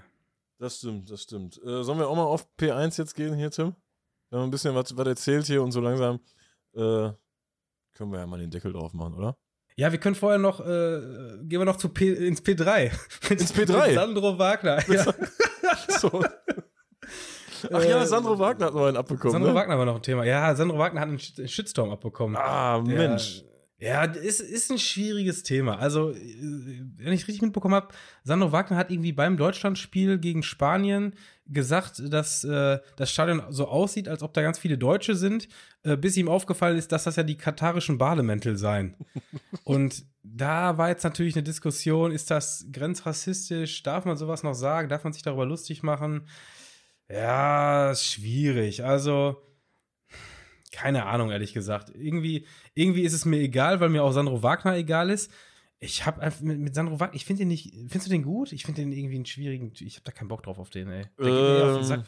Das stimmt, das stimmt. Äh, sollen wir auch mal auf P1 jetzt gehen hier, Tim? Wir haben ein bisschen was, was erzählt hier und so langsam äh, können wir ja mal den Deckel drauf machen, oder? Ja, wir können vorher noch, äh, gehen wir noch zu P, ins P3. ins P3? Sandro Wagner. Ja. so. Ach ja, äh, Sandro Wagner hat noch einen abbekommen. Sandro ne? Wagner war noch ein Thema. Ja, Sandro Wagner hat einen Shitstorm abbekommen. Ah, Mensch. Ja, ist, ist ein schwieriges Thema. Also, äh, wenn ich richtig mitbekommen habe, Sandro Wagner hat irgendwie beim Deutschlandspiel gegen Spanien gesagt, dass äh, das Stadion so aussieht, als ob da ganz viele Deutsche sind, äh, bis ihm aufgefallen ist, dass das ja die katarischen Bademäntel seien. Und da war jetzt natürlich eine Diskussion, ist das grenzrassistisch? Darf man sowas noch sagen? Darf man sich darüber lustig machen? Ja, schwierig. Also, keine Ahnung, ehrlich gesagt. Irgendwie, irgendwie ist es mir egal, weil mir auch Sandro Wagner egal ist. Ich habe mit, mit Sandro Wagner, ich finde den nicht, findest du den gut? Ich finde den irgendwie einen schwierigen, ich habe da keinen Bock drauf auf den, ey. Ähm,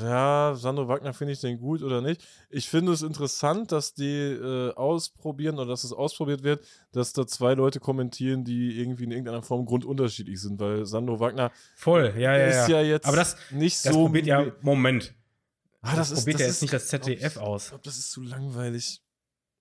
Ja, Sandro Wagner finde ich den gut oder nicht. Ich finde es interessant, dass die äh, ausprobieren oder dass es ausprobiert wird, dass da zwei Leute kommentieren, die irgendwie in irgendeiner Form grundunterschiedlich sind, weil Sandro Wagner Voll, ja, ja, ist ja, ja jetzt Aber das, nicht das so. Probiert ja, Moment, Ah, das, das ist, probiert ja ist, jetzt nicht das ZDF ich, aus. Ich glaube, das ist zu langweilig.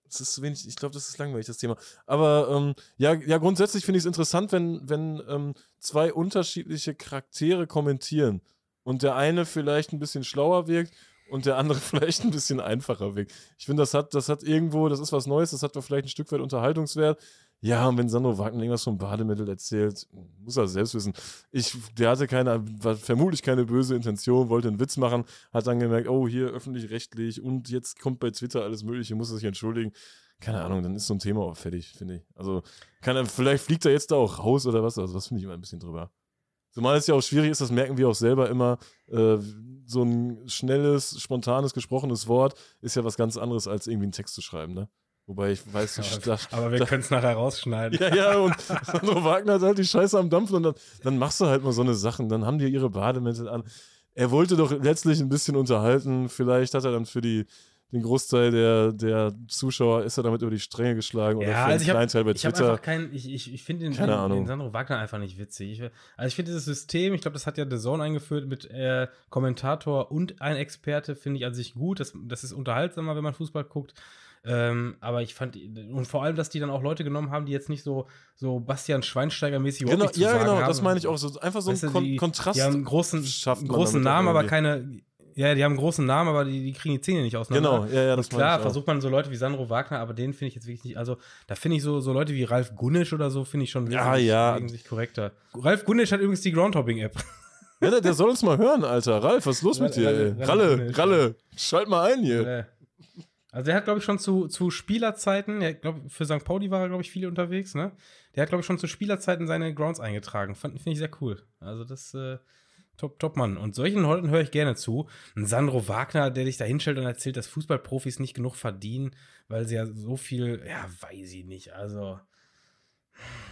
Das ist zu wenig. Ich glaube, das ist langweilig, das Thema. Aber ähm, ja, ja, grundsätzlich finde ich es interessant, wenn, wenn ähm, zwei unterschiedliche Charaktere kommentieren und der eine vielleicht ein bisschen schlauer wirkt und der andere vielleicht ein bisschen einfacher wirkt. Ich finde, das hat, das hat irgendwo, das ist was Neues, das hat vielleicht ein Stück weit Unterhaltungswert. Ja, und wenn Sandro Wagner irgendwas vom Bademittel erzählt, muss er selbst wissen. Ich, der hatte keine, vermutlich keine böse Intention, wollte einen Witz machen, hat dann gemerkt, oh, hier öffentlich-rechtlich und jetzt kommt bei Twitter alles Mögliche, muss er sich entschuldigen. Keine Ahnung, dann ist so ein Thema auch fertig, finde ich. Also, kann er, vielleicht fliegt er jetzt da auch raus oder was, also das finde ich immer ein bisschen drüber. Zumal es ja auch schwierig ist, das merken wir auch selber immer, äh, so ein schnelles, spontanes, gesprochenes Wort ist ja was ganz anderes, als irgendwie einen Text zu schreiben, ne? Wobei ich weiß nicht. Aber, aber wir können es nachher rausschneiden. Ja, ja, und Sandro Wagner hat halt die Scheiße am Dampfen und dann, dann machst du halt mal so eine Sachen. Dann haben die ihre Bademäntel an. Er wollte doch letztlich ein bisschen unterhalten. Vielleicht hat er dann für die, den Großteil der, der Zuschauer ist er damit über die Stränge geschlagen oder ja, für also einen kleinen Teil bei ich Twitter. Einfach kein, ich ich, ich finde den, den, den Sandro Wagner einfach nicht witzig. Ich, also ich finde dieses System, ich glaube, das hat ja The Zone eingeführt mit äh, Kommentator und ein Experte, finde ich an sich gut. Das, das ist unterhaltsamer, wenn man Fußball guckt. Ähm, aber ich fand, und vor allem, dass die dann auch Leute genommen haben, die jetzt nicht so, so Bastian Schweinsteiger-mäßig Genau, zu ja, genau, haben. das meine ich auch so. Einfach so Weißt ein Kon die- Kontrast. Die haben einen großen, großen Namen, aber keine. Ja, die haben einen großen Namen, aber die, die kriegen die Zähne nicht auseinander. Genau, ja, ja, das Und klar, versucht man so Leute wie Sandro Wagner, aber den finde ich jetzt wirklich nicht. Also, da finde ich so, so Leute wie Ralf Gunnisch oder so, finde ich schon Ja, wesentlich, ja. wesentlich korrekter. Ralf Gunnisch hat übrigens die Groundhopping-App. Ja, der, der soll uns mal hören, Alter. Ralf, was ist los mit dir, Ralle? Ralle, Ralle, Ralle, schalt mal ein hier. Äh, Also der hat, glaube ich, schon zu, zu Spielerzeiten, der, glaub, für St. Pauli war er, glaube ich, viel unterwegs, ne? Der hat, glaube ich, schon zu Spielerzeiten seine Grounds eingetragen. Finde ich sehr cool. Also das, äh, top, top Mann. Und solchen Leuten höre ich gerne zu. Ein Sandro Wagner, der dich da hinstellt und erzählt, dass Fußballprofis nicht genug verdienen, weil sie ja so viel, ja, weiß ich nicht. Also,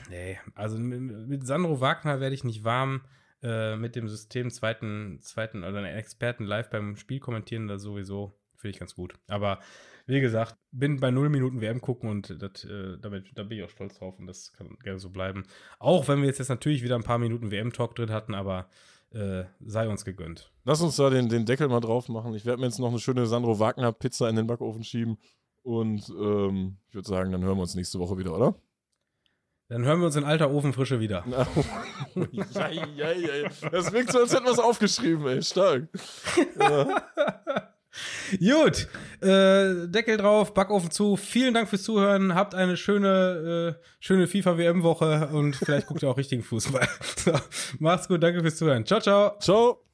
nee. Also mit, mit Sandro Wagner werde ich nicht warm. Äh, mit dem System zweiten, zweiten oder einen Experten live beim Spiel kommentieren, da sowieso finde ich ganz gut. Aber wie gesagt, bin bei null Minuten WM gucken und das, äh, damit, da bin ich auch stolz drauf und das kann gerne so bleiben. Auch wenn wir jetzt, jetzt natürlich wieder ein paar Minuten WM-Talk drin hatten, aber äh, sei uns gegönnt. Lass uns da den, den Deckel mal drauf machen. Ich werde mir jetzt noch eine schöne Sandro Wagner-Pizza in den Backofen schieben. Und ähm, ich würde sagen, dann hören wir uns nächste Woche wieder, oder? Dann hören wir uns in alter Ofenfrische wieder. ja, ja, ja. Das wirkt so, als hätten wir es aufgeschrieben, ey. Stark. Ja. Gut, äh, Deckel drauf, Backofen zu. Vielen Dank fürs Zuhören. Habt eine schöne, äh, schöne FIFA-WM-Woche und vielleicht guckt ihr auch richtigen Fußball. So, macht's gut, danke fürs Zuhören. Ciao, ciao. Ciao.